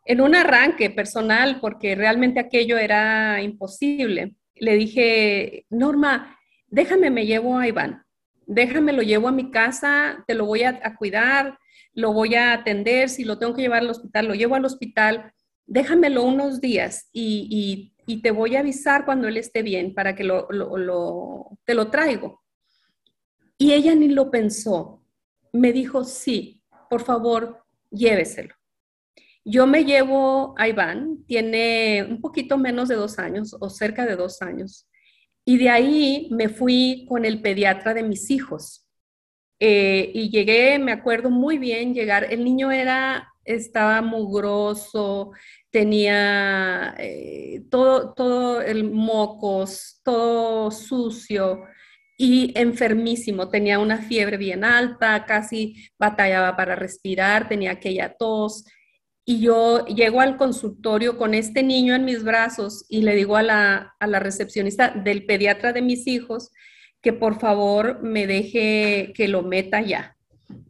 en un arranque personal, porque realmente aquello era imposible, le dije, Norma, déjame, me llevo a Iván, déjame, lo llevo a mi casa, te lo voy a, cuidar, lo voy a atender, si lo tengo que llevar al hospital, lo llevo al hospital, déjamelo unos días y, te voy a avisar cuando él esté bien para que lo, te lo traigo. Y ella ni lo pensó. Me dijo, sí, por favor, lléveselo. Yo me llevo a Iván, tiene un poquito menos de dos años o cerca de dos años. Y de ahí me fui con el pediatra de mis hijos. Eh, y llegué, me acuerdo muy bien llegar, el niño era, estaba mugroso, tenía eh, todo, todo el mocos, todo sucio y enfermísimo, tenía una fiebre bien alta, casi batallaba para respirar, tenía aquella tos. Y yo llego al consultorio con este niño en mis brazos y le digo a la, recepcionista del pediatra de mis hijos que por favor me deje que lo meta ya,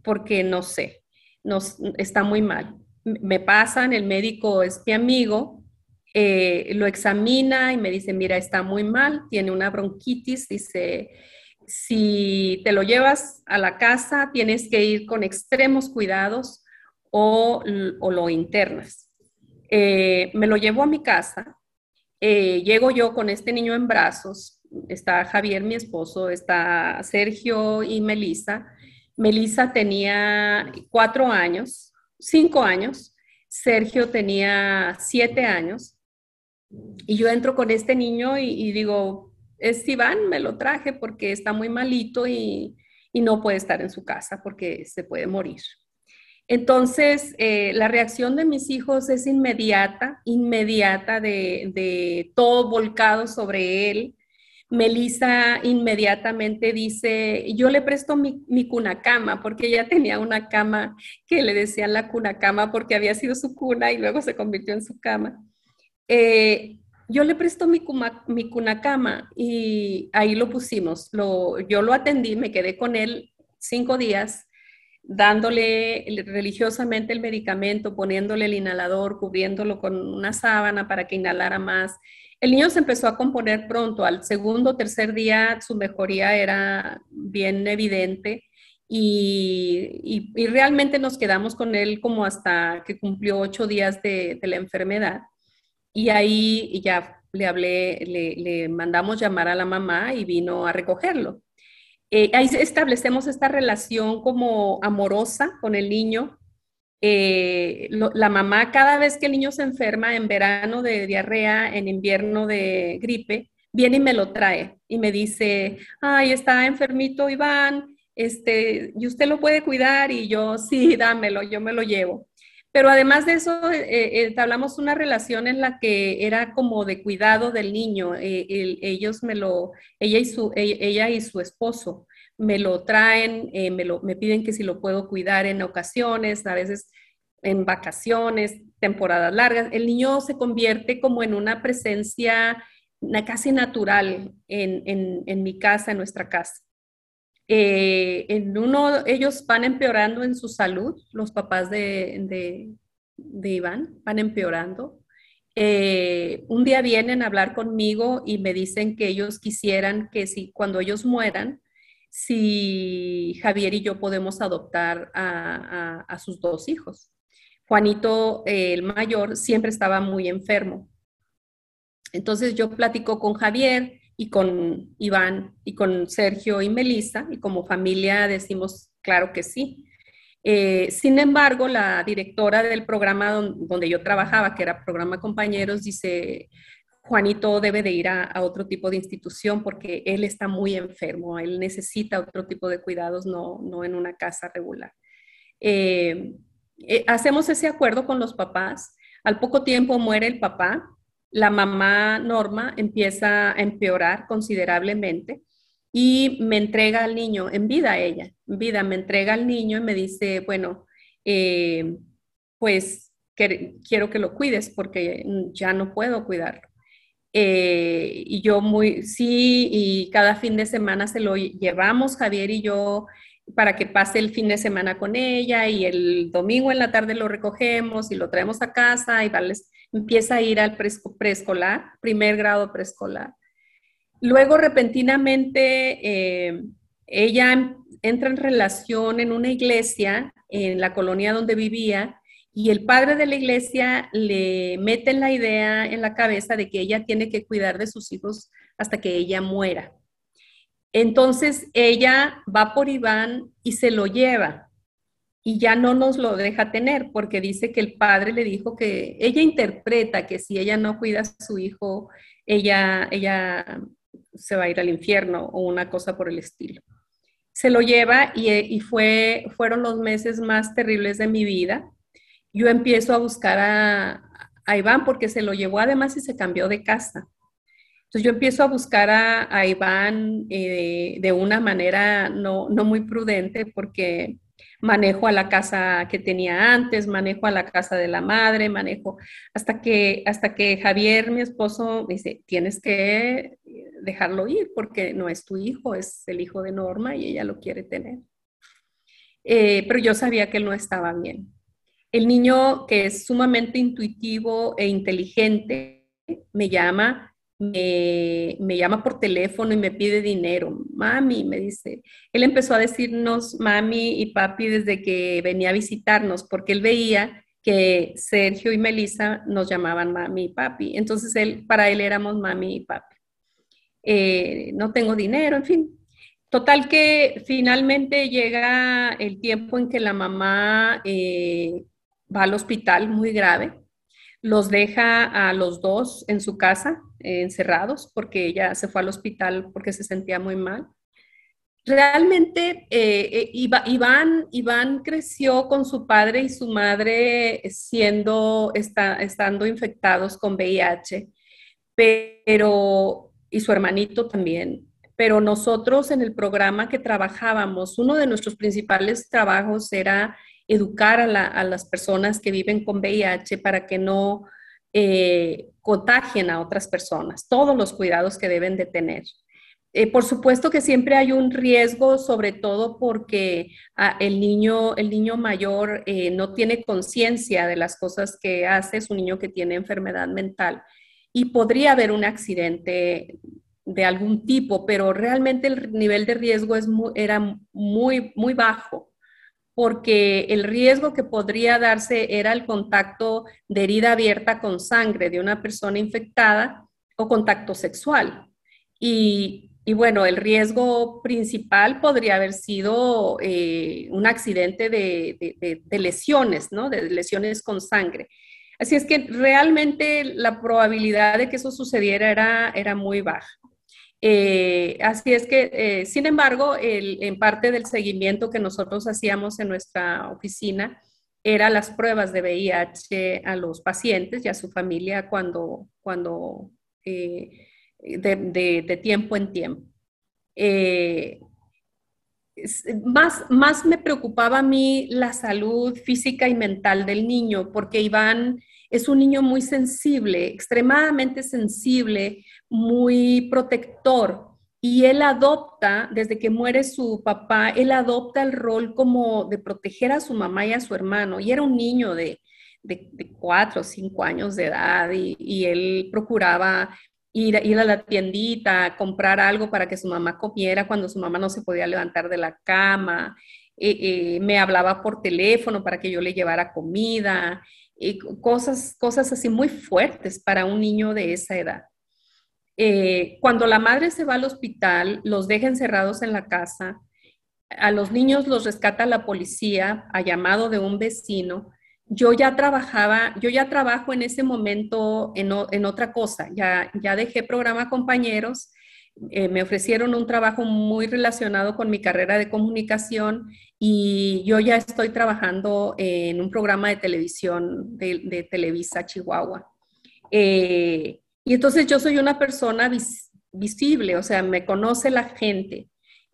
porque no sé, nos, está muy mal. Me pasan, el médico es mi amigo, eh, lo examina y me dice, mira, está muy mal, tiene una bronquitis, dice, si te lo llevas a la casa, tienes que ir con extremos cuidados o, lo internas. Eh, me lo llevo a mi casa, eh, llego yo con este niño en brazos, está Javier, mi esposo, está Sergio y Melissa. Melissa tenía cuatro años, cinco años, Sergio tenía siete años, y yo entro con este niño y digo, es Iván, me lo traje porque está muy malito y, no puede estar en su casa porque se puede morir. Entonces, eh, la reacción de mis hijos es inmediata, inmediata de, todo volcado sobre él. Melissa inmediatamente dice, yo le presto mi, mi cuna cama, porque ella tenía una cama que le decían la cuna cama porque había sido su cuna y luego se convirtió en su cama. Eh, yo le presto mi, mi cunacama y ahí lo pusimos. Yo lo atendí, me quedé con él cinco días dándole religiosamente el medicamento, poniéndole el inhalador, cubriéndolo con una sábana para que inhalara más. El niño se empezó a componer pronto. Al segundo tercer día su mejoría era bien evidente y, realmente nos quedamos con él como hasta que cumplió ocho días de, de la enfermedad. Y ahí ya le hablé, le, mandamos llamar a la mamá y vino a recogerlo. Eh, ahí establecemos esta relación como amorosa con el niño. Eh, la mamá cada vez que el niño se enferma en verano de diarrea, en invierno de gripe, viene y me lo trae y me dice, ay, está enfermito Iván, este, y usted lo puede cuidar y yo, sí, dámelo, yo me lo llevo. Pero además de eso, eh, eh hablamos una relación en la que era como de cuidado del niño. Eh, ellos me lo, ella y su, e, ella y su esposo me lo traen, eh, me, lo, me piden que si lo puedo cuidar en ocasiones, a veces en vacaciones, temporadas largas. El niño se convierte como en una presencia casi natural en, mi casa, en nuestra casa. Eh, en uno, ellos van empeorando en su salud, los papás de, Iván van empeorando. Eh, un día vienen a hablar conmigo y me dicen que ellos quisieran que si cuando ellos mueran, si Javier y yo podemos adoptar a, sus dos hijos. Juanito, el mayor, siempre estaba muy enfermo. Entonces yo platico con Javier y con Iván y con Sergio y Melissa y como familia decimos, claro que sí. Eh, sin embargo, la directora del programa donde yo trabajaba, que era Programa Compañeros, dice, Juanito debe de ir a, otro tipo de institución porque él está muy enfermo, él necesita otro tipo de cuidados, no, no en una casa regular. Eh, eh, hacemos ese acuerdo con los papás, al poco tiempo muere el papá, la mamá Norma empieza a empeorar considerablemente y me entrega al niño, en vida ella, en vida me entrega al niño y me dice, bueno, eh, pues quiero que lo cuides porque ya no puedo cuidarlo. Eh, y yo muy, sí, y cada fin de semana se lo llevamos, Javier y yo, para que pase el fin de semana con ella y el domingo en la tarde lo recogemos y lo traemos a casa y empieza a ir al preescolar, primer grado preescolar. Luego repentinamente eh, ella entra en relación en una iglesia en la colonia donde vivía y el padre de la iglesia le mete la idea en la cabeza de que ella tiene que cuidar de sus hijos hasta que ella muera. Entonces ella va por Iván y se lo lleva y ya no nos lo deja tener porque dice que el padre le dijo que ella interpreta que si ella no cuida a su hijo, ella, ella se va a ir al infierno o una cosa por el estilo. Se lo lleva y, y fue, fueron los meses más terribles de mi vida yo empiezo a buscar a, Iván porque se lo llevó además y se cambió de casa. Entonces yo empiezo a buscar a, Iván eh, de una manera no, muy prudente porque manejo a la casa que tenía antes, manejo a la casa de la madre, manejo hasta que, hasta que Javier, mi esposo, me dice, tienes que dejarlo ir porque no es tu hijo, es el hijo de Norma y ella lo quiere tener. Eh, pero yo sabía que él no estaba bien. El niño que es sumamente intuitivo e inteligente me llama, me, llama por teléfono y me pide dinero. Mami, me dice, él empezó a decirnos mami y papi desde que venía a visitarnos, porque él veía que Sergio y Melissa nos llamaban mami y papi. Entonces él, para él éramos mami y papi. Eh, no tengo dinero, en fin. Total que finalmente llega el tiempo en que la mamá eh, va al hospital muy grave, los deja a los dos en su casa, encerrados, porque ella se fue al hospital porque se sentía muy mal. Realmente eh, eh, Iván, Iván creció con su padre y su madre siendo, estando infectados con VIH, pero, y su hermanito también. Pero nosotros en el programa que trabajábamos, uno de nuestros principales trabajos era educar a, las personas que viven con VIH para que no eh, contagien a otras personas, todos los cuidados que deben de tener. Eh, por supuesto que siempre hay un riesgo, sobre todo porque ah, el, niño, el niño mayor eh, no tiene conciencia de las cosas que hace, es un niño que tiene enfermedad mental y podría haber un accidente de algún tipo, pero realmente el nivel de riesgo es era muy, muy bajo porque el riesgo que podría darse era el contacto de herida abierta con sangre de una persona infectada o contacto sexual. Y, bueno, el riesgo principal podría haber sido eh, un accidente de, lesiones, ¿no? De lesiones con sangre. Así es que realmente la probabilidad de que eso sucediera era, era muy baja. Eh, así es que, eh, sin embargo, en parte del seguimiento que nosotros hacíamos en nuestra oficina era las pruebas de VIH a los pacientes y a su familia cuando, cuando eh, de, tiempo en tiempo. más, más me preocupaba a mí la salud física y mental del niño, porque Iván es un niño muy sensible, extremadamente sensible, muy protector. Y él adopta, desde que muere su papá, él adopta el rol como de proteger a su mamá y a su hermano. Y era un niño de, de, cuatro o cinco años de edad y, él procuraba ir, a la tiendita, comprar algo para que su mamá comiera cuando su mamá no se podía levantar de la cama. Eh, eh, me hablaba por teléfono para que yo le llevara comida cosas, cosas así muy fuertes para un niño de esa edad. Eh, cuando la madre se va al hospital, los deja encerrados en la casa, a los niños los rescata la policía a llamado de un vecino. Yo ya trabajaba, yo ya trabajo en ese momento en, otra cosa, ya, ya dejé programa compañeros, eh, me ofrecieron un trabajo muy relacionado con mi carrera de comunicación y yo ya estoy trabajando en un programa de televisión de, Televisa Chihuahua. Eh, y entonces yo soy una persona visible, o sea, me conoce la gente.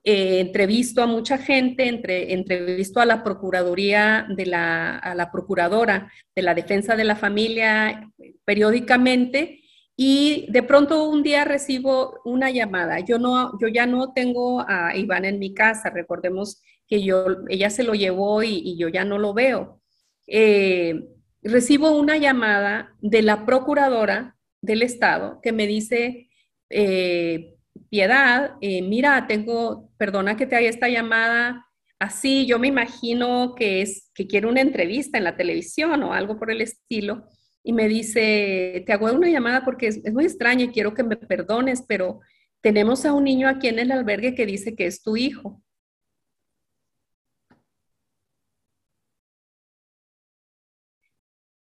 Eh, entrevisto a mucha gente, entre, entrevisto a la Procuraduría, de la, a la Procuradora de la Defensa de la Familia periódicamente y de pronto un día recibo una llamada. Yo, no, yo ya no tengo a Iván en mi casa, recordemos que yo, ella se lo llevó y, yo ya no lo veo. Eh, recibo una llamada de la procuradora del Estado que me dice, eh, Piedad, eh, mira, tengo, perdona que te haya esta llamada así, yo me imagino que es que quiere una entrevista en la televisión o algo por el estilo. Y me dice, te hago una llamada porque es, es muy extraña y quiero que me perdones, pero tenemos a un niño aquí en el albergue que dice que es tu hijo.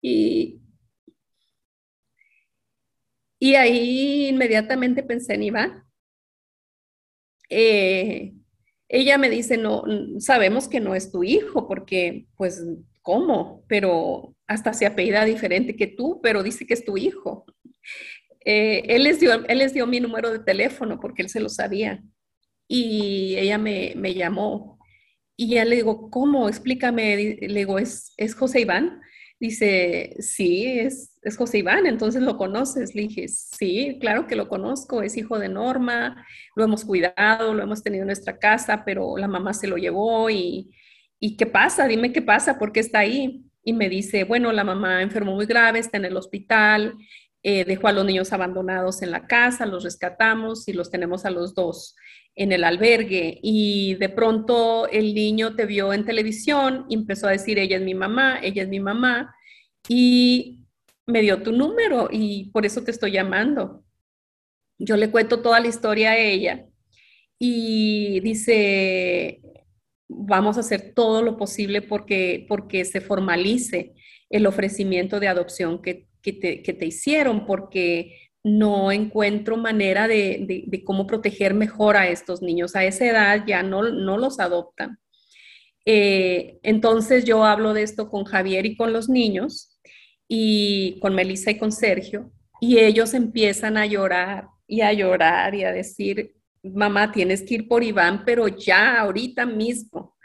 Y, y ahí inmediatamente pensé en Iván. Eh, ella me dice, no, sabemos que no es tu hijo, porque, pues, ¿cómo? Pero hasta se apellida diferente que tú, pero dice que es tu hijo. Eh, él, les dio, él les dio mi número de teléfono porque él se lo sabía. Y ella me, me llamó. Y ya le digo, ¿cómo? Explícame. Le digo, ¿es, es José Iván? Dice, sí, es, es José Iván, entonces lo conoces. Le dije, sí, claro que lo conozco, es hijo de Norma, lo hemos cuidado, lo hemos tenido en nuestra casa, pero la mamá se lo llevó y, ¿y qué pasa? Dime qué pasa, ¿por qué está ahí? Y me dice, bueno, la mamá enfermó muy grave, está en el hospital, eh, dejó a los niños abandonados en la casa, los rescatamos y los tenemos a los dos en el albergue y de pronto el niño te vio en televisión empezó a decir, ella es mi mamá, ella es mi mamá, y me dio tu número y por eso te estoy llamando. Yo le cuento toda la historia a ella y dice, vamos a hacer todo lo posible porque, porque se formalice el ofrecimiento de adopción que, que, te, que te hicieron, porque no encuentro manera de, cómo proteger mejor a estos niños. A esa edad ya no, no los adoptan. Eh, entonces yo hablo de esto con Javier y con los niños y con Melissa y con Sergio y ellos empiezan a llorar y a llorar y a decir, mamá, tienes que ir por Iván, pero ya, ahorita mismo.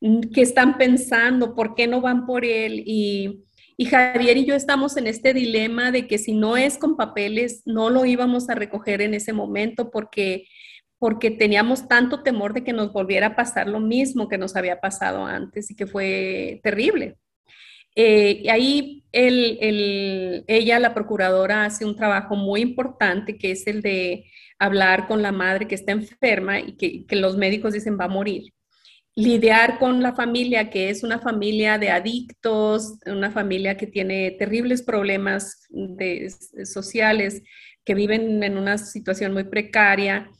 ¿Qué están pensando? ¿Por qué no van por él? Y y Javier y yo estamos en este dilema de que si no es con papeles, no lo íbamos a recoger en ese momento porque, porque teníamos tanto temor de que nos volviera a pasar lo mismo que nos había pasado antes y que fue terrible. Eh, y ahí ella, la procuradora, hace un trabajo muy importante que es el de hablar con la madre que está enferma y que, que los médicos dicen va a morir lidiar con la familia, que es una familia de adictos, una familia que tiene terribles problemas sociales, que viven en una situación muy precaria.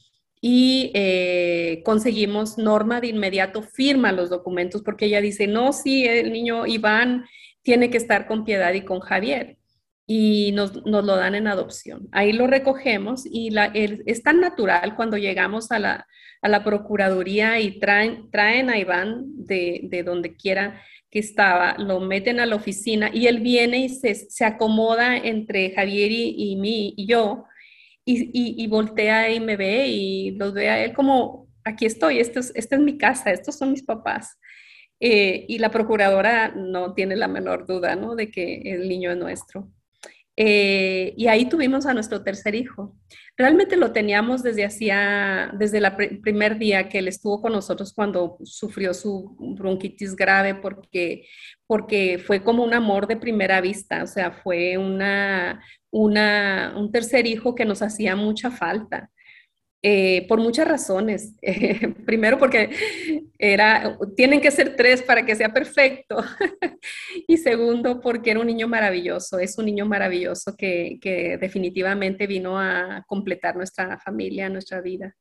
Y eh, conseguimos Norma de inmediato firma los documentos porque ella dice, no, sí, el niño Iván tiene que estar con Piedad y con Javier. Y nos, lo dan en adopción. Ahí lo recogemos y la, es tan natural cuando llegamos a la, a la Procuraduría y traen, traen a Iván de, de, donde quiera que estaba, lo meten a la oficina y él viene y se, se acomoda entre Javier y, y mí y yo y, y, voltea y me ve y los ve a él como, aquí estoy, esto es, esta es mi casa, estos son mis papás. Eh, y la procuradora no tiene la menor duda, ¿no? De que el niño es nuestro. Eh, y ahí tuvimos a nuestro tercer hijo. Realmente lo teníamos desde hacía, desde el primer día que él estuvo con nosotros cuando sufrió su bronquitis grave, porque, porque fue como un amor de primera vista, o sea, fue una, una, un tercer hijo que nos hacía mucha falta. Eh, por muchas razones. primero porque era, tienen que ser tres para que sea perfecto. y segundo porque era un niño maravilloso, es un niño maravilloso que definitivamente vino a completar nuestra familia, nuestra vida.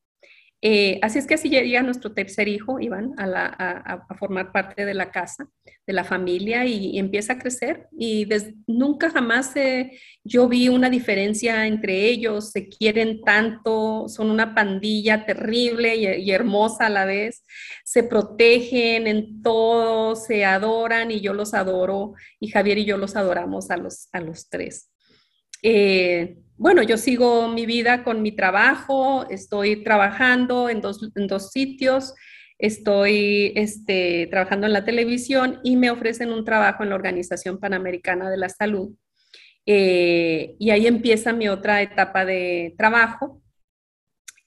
Eh, así es que así llega nuestro tercer hijo, Iván, a, formar parte de la casa, de la familia y, empieza a crecer. Y nunca jamás yo vi una diferencia entre ellos, se quieren tanto, son una pandilla terrible y, hermosa a la vez, se protegen en todo, se adoran y yo los adoro y Javier y yo los adoramos a los, a los tres. Eh, bueno, yo sigo mi vida con mi trabajo, estoy trabajando en dos, sitios, estoy este, trabajando en la televisión y me ofrecen un trabajo en la Organización Panamericana de la Salud. Eh, y ahí empieza mi otra etapa de trabajo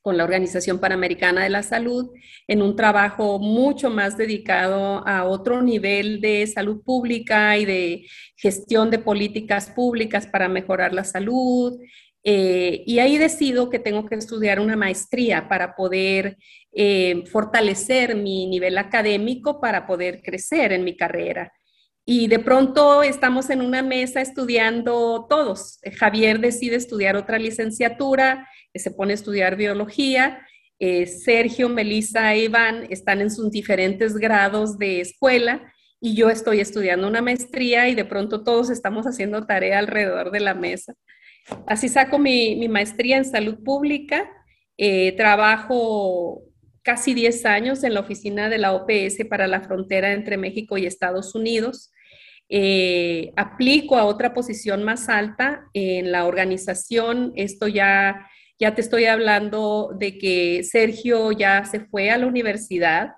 con la Organización Panamericana de la Salud, en un trabajo mucho más dedicado a otro nivel de salud pública y de gestión de políticas públicas para mejorar la salud. Eh, y ahí decido que tengo que estudiar una maestría para poder eh, fortalecer mi nivel académico, para poder crecer en mi carrera. Y de pronto estamos en una mesa estudiando todos. Javier decide estudiar otra licenciatura, se pone a estudiar biología. Eh, Sergio, Melissa e Iván están en sus diferentes grados de escuela y yo estoy estudiando una maestría y de pronto todos estamos haciendo tarea alrededor de la mesa. Así saco mi, maestría en salud pública, eh, trabajo casi 10 años en la oficina de la OPS para la frontera entre México y Estados Unidos. Eh, aplico a otra posición más alta en la organización. Esto ya ya te estoy hablando de que Sergio ya se fue a la universidad,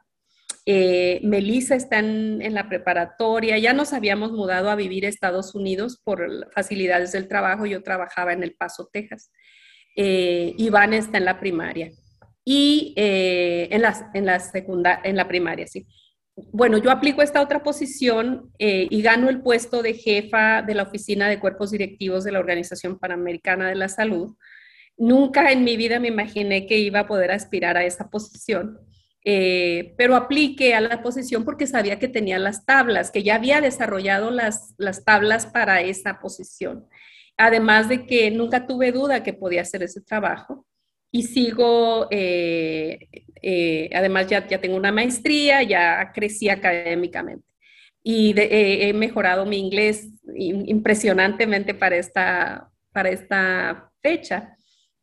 eh, Melissa está en, la preparatoria, ya nos habíamos mudado a vivir a Estados Unidos por facilidades del trabajo, yo trabajaba en El Paso, Texas. Eh, Iván está en la primaria y eh, en, la, en, la en la primaria, sí. Bueno, yo aplico esta otra posición y gano el puesto de jefa de la Oficina de Cuerpos Directivos de la Organización Panamericana de la Salud Nunca en mi vida me imaginé que iba a poder aspirar a esa posición, eh, pero apliqué a la posición porque sabía que tenía las tablas, que ya había desarrollado las, las tablas para esa posición. Además de que nunca tuve duda que podía hacer ese trabajo y sigo, eh, eh, además ya, ya tengo una maestría, ya crecí académicamente y he mejorado mi inglés impresionantemente para esta, para esta fecha.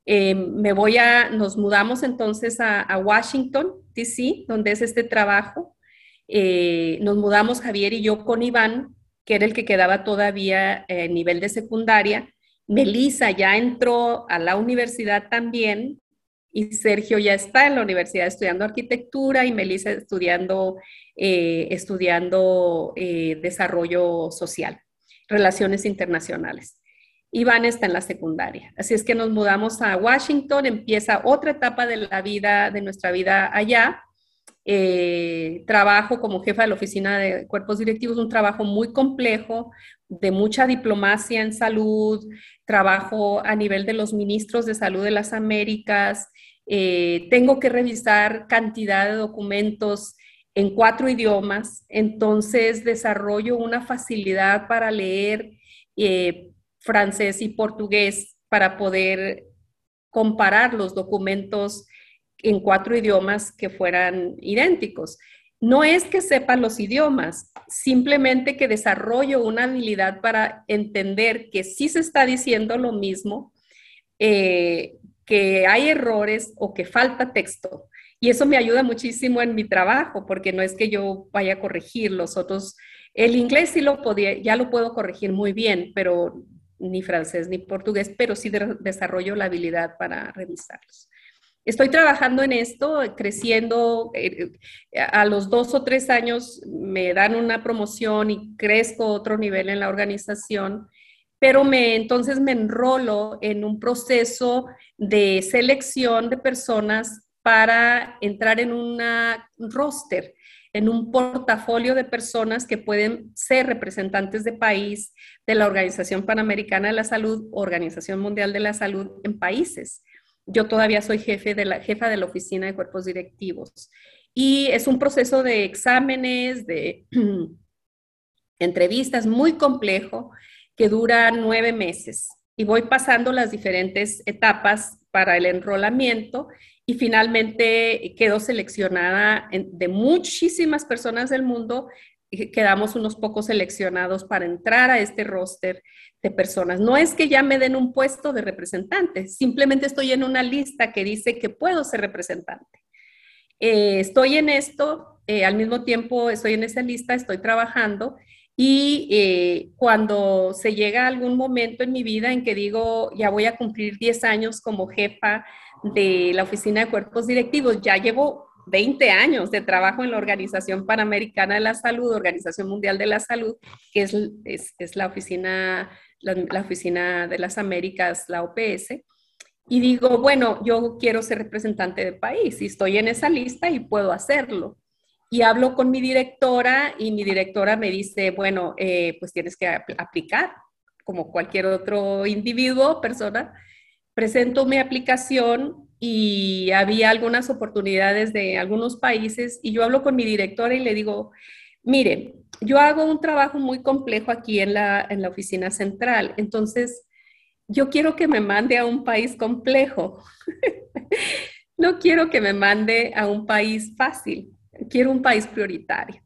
Eh, me voy a, nos mudamos entonces a, Washington, D.C., donde es este trabajo. Eh, nos mudamos Javier y yo con Iván, que era el que quedaba todavía en nivel de secundaria. Melissa ya entró a la universidad también y Sergio ya está en la universidad estudiando arquitectura y Melissa estudiando, eh, estudiando desarrollo social, relaciones internacionales. Iván está en la secundaria. Así es que nos mudamos a Washington, empieza otra etapa de la vida, de nuestra vida allá. Eh, trabajo como jefa de la oficina de cuerpos directivos, un trabajo muy complejo, de mucha diplomacia en salud, trabajo a nivel de los ministros de salud de las Américas, eh, tengo que revisar cantidad de documentos en cuatro idiomas, entonces desarrollo una facilidad para leer eh, francés y portugués para poder comparar los documentos en cuatro idiomas que fueran idénticos. No es que sepa los idiomas, simplemente que desarrollo una habilidad para entender que sí se está diciendo lo mismo, eh, que hay errores o que falta texto. Y eso me ayuda muchísimo en mi trabajo, porque no es que yo vaya a corregir los otros. El inglés sí lo podía, ya lo puedo corregir muy bien, pero ni francés ni portugués, pero sí desarrollo la habilidad para revisarlos. Estoy trabajando en esto, creciendo. Eh, a los dos o tres años me dan una promoción y crezco otro nivel en la organización, pero me, entonces me enrolo en un proceso de selección de personas para entrar en un roster, en un portafolio de personas que pueden ser representantes de país de la Organización Panamericana de la Salud, Organización Mundial de la Salud en países. Yo todavía soy jefe de la, jefa de la oficina de cuerpos directivos. Y es un proceso de exámenes, de entrevistas muy complejo que dura nueve meses. Y voy pasando las diferentes etapas para el enrolamiento y finalmente quedo seleccionada de muchísimas personas del mundo quedamos unos pocos seleccionados para entrar a este roster de personas. No es que ya me den un puesto de representante, simplemente estoy en una lista que dice que puedo ser representante. Eh, estoy en esto, eh, al mismo tiempo estoy en esa lista, estoy trabajando y eh, cuando se llega algún momento en mi vida en que digo, ya voy a cumplir 10 años como jefa de la oficina de cuerpos directivos, ya llevo 20 años de trabajo en la Organización Panamericana de la Salud, Organización Mundial de la Salud, que es, es, la, oficina, la, oficina de las Américas, la OPS. Y digo, bueno, yo quiero ser representante del país y estoy en esa lista y puedo hacerlo. Y hablo con mi directora y mi directora me dice, bueno, eh, pues tienes que aplicar como cualquier otro individuo, persona. Presento mi aplicación y había algunas oportunidades de algunos países y yo hablo con mi directora y le digo, mire, yo hago un trabajo muy complejo aquí en la, en la oficina central, entonces yo quiero que me mande a un país complejo. no quiero que me mande a un país fácil, quiero un país prioritario.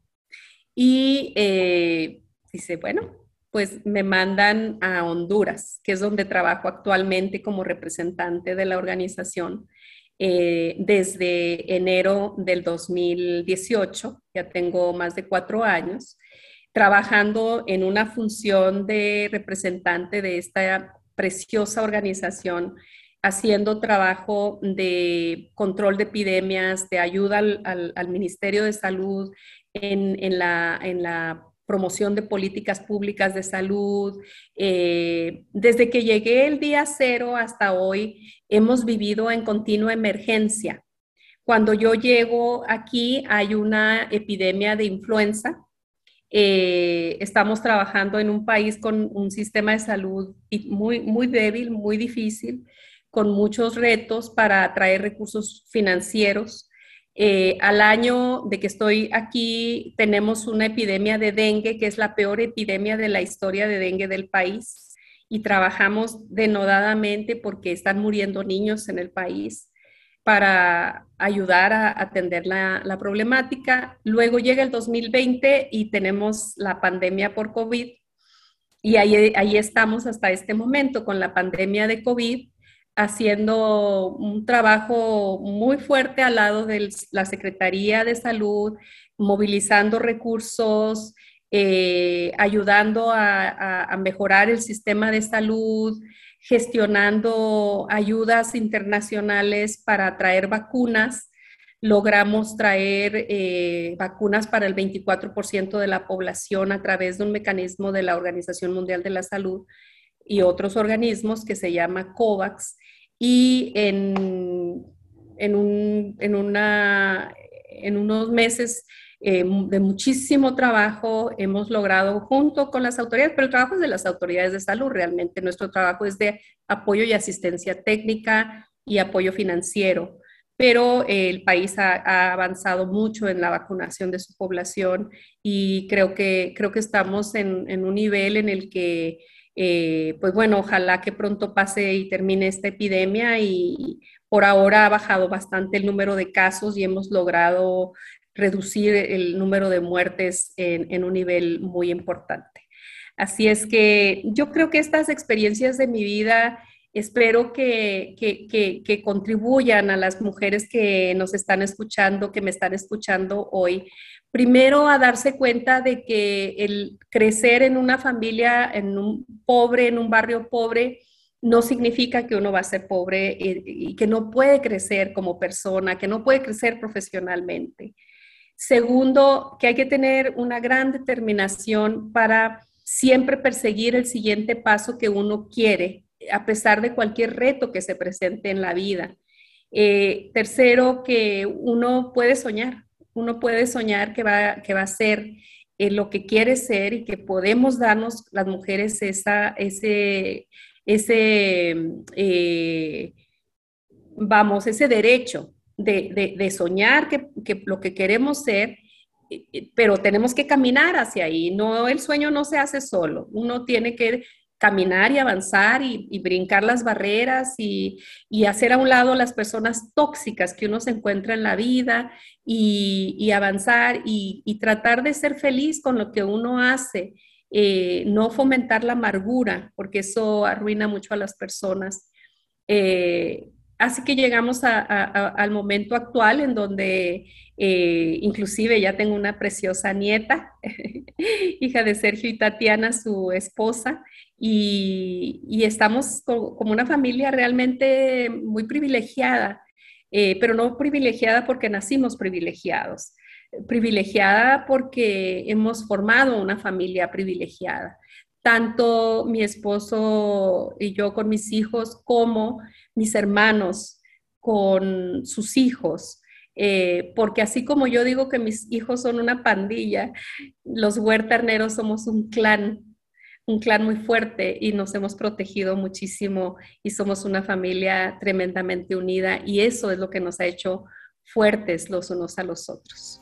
Y eh, dice, bueno, pues me mandan a Honduras, que es donde trabajo actualmente como representante de la organización eh, desde enero del 2018, ya tengo más de cuatro años, trabajando en una función de representante de esta preciosa organización, haciendo trabajo de control de epidemias, de ayuda al, Ministerio de Salud en, la, promoción de políticas públicas de salud. Eh, desde que llegué el día cero hasta hoy, hemos vivido en continua emergencia. Cuando yo llego aquí hay una epidemia de influenza. Eh, estamos trabajando en un país con un sistema de salud muy, muy débil, muy difícil, con muchos retos para atraer recursos financieros. Eh, al año de que estoy aquí tenemos una epidemia de dengue, que es la peor epidemia de la historia de dengue del país, y trabajamos denodadamente porque están muriendo niños en el país para ayudar a atender la, problemática. Luego llega el 2020 y tenemos la pandemia por COVID, y ahí, ahí estamos hasta este momento con la pandemia de COVID haciendo un trabajo muy fuerte al lado de la Secretaría de Salud, movilizando recursos, eh, ayudando a, mejorar el sistema de salud, gestionando ayudas internacionales para traer vacunas. Logramos traer eh, vacunas para el 24% de la población a través de un mecanismo de la Organización Mundial de la Salud y otros organismos que se llama COVAX y en, en, un, en, una, en unos meses eh, de muchísimo trabajo hemos logrado junto con las autoridades, pero el trabajo es de las autoridades de salud realmente. Nuestro trabajo es de apoyo y asistencia técnica y apoyo financiero, pero el país ha, avanzado mucho en la vacunación de su población y creo que, creo que estamos en, en un nivel en el que eh, pues bueno, ojalá que pronto pase y termine esta epidemia y por ahora ha bajado bastante el número de casos y hemos logrado reducir el número de muertes en, un nivel muy importante. Así es que yo creo que estas experiencias de mi vida espero que, que, contribuyan a las mujeres que nos están escuchando, que me están escuchando hoy, primero a darse cuenta de que el crecer en una familia, en un pobre, en un barrio pobre, no significa que uno va a ser pobre y, que no puede crecer como persona, que no puede crecer profesionalmente. Segundo, que hay que tener una gran determinación para siempre perseguir el siguiente paso que uno quiere, a pesar de cualquier reto que se presente en la vida. Eh, tercero, que uno puede soñar, uno puede soñar que va, que va a ser eh, lo que quiere ser y que podemos darnos las mujeres esa, ese, ese, eh, vamos, ese derecho de, soñar que, lo que queremos ser, eh, eh, pero tenemos que caminar hacia ahí. No, el sueño no se hace solo. Uno tiene que caminar y avanzar y, brincar las barreras y, hacer a un lado las personas tóxicas que uno se encuentra en la vida y, avanzar y, tratar de ser feliz con lo que uno hace eh, no fomentar la amargura, porque eso arruina mucho a las personas. Así que llegamos al momento actual en donde eh, inclusive ya tengo una preciosa nieta, hija de Sergio y Tatiana, su esposa, y, estamos como una familia realmente muy privilegiada, pero no privilegiada porque nacimos privilegiados, privilegiada porque hemos formado una familia privilegiada, tanto mi esposo y yo con mis hijos como mis hermanos con sus hijos. Eh, porque así como yo digo que mis hijos son una pandilla, los huertarneros somos un clan, un clan muy fuerte y nos hemos protegido muchísimo y somos una familia tremendamente unida y eso es lo que nos ha hecho fuertes los unos a los otros.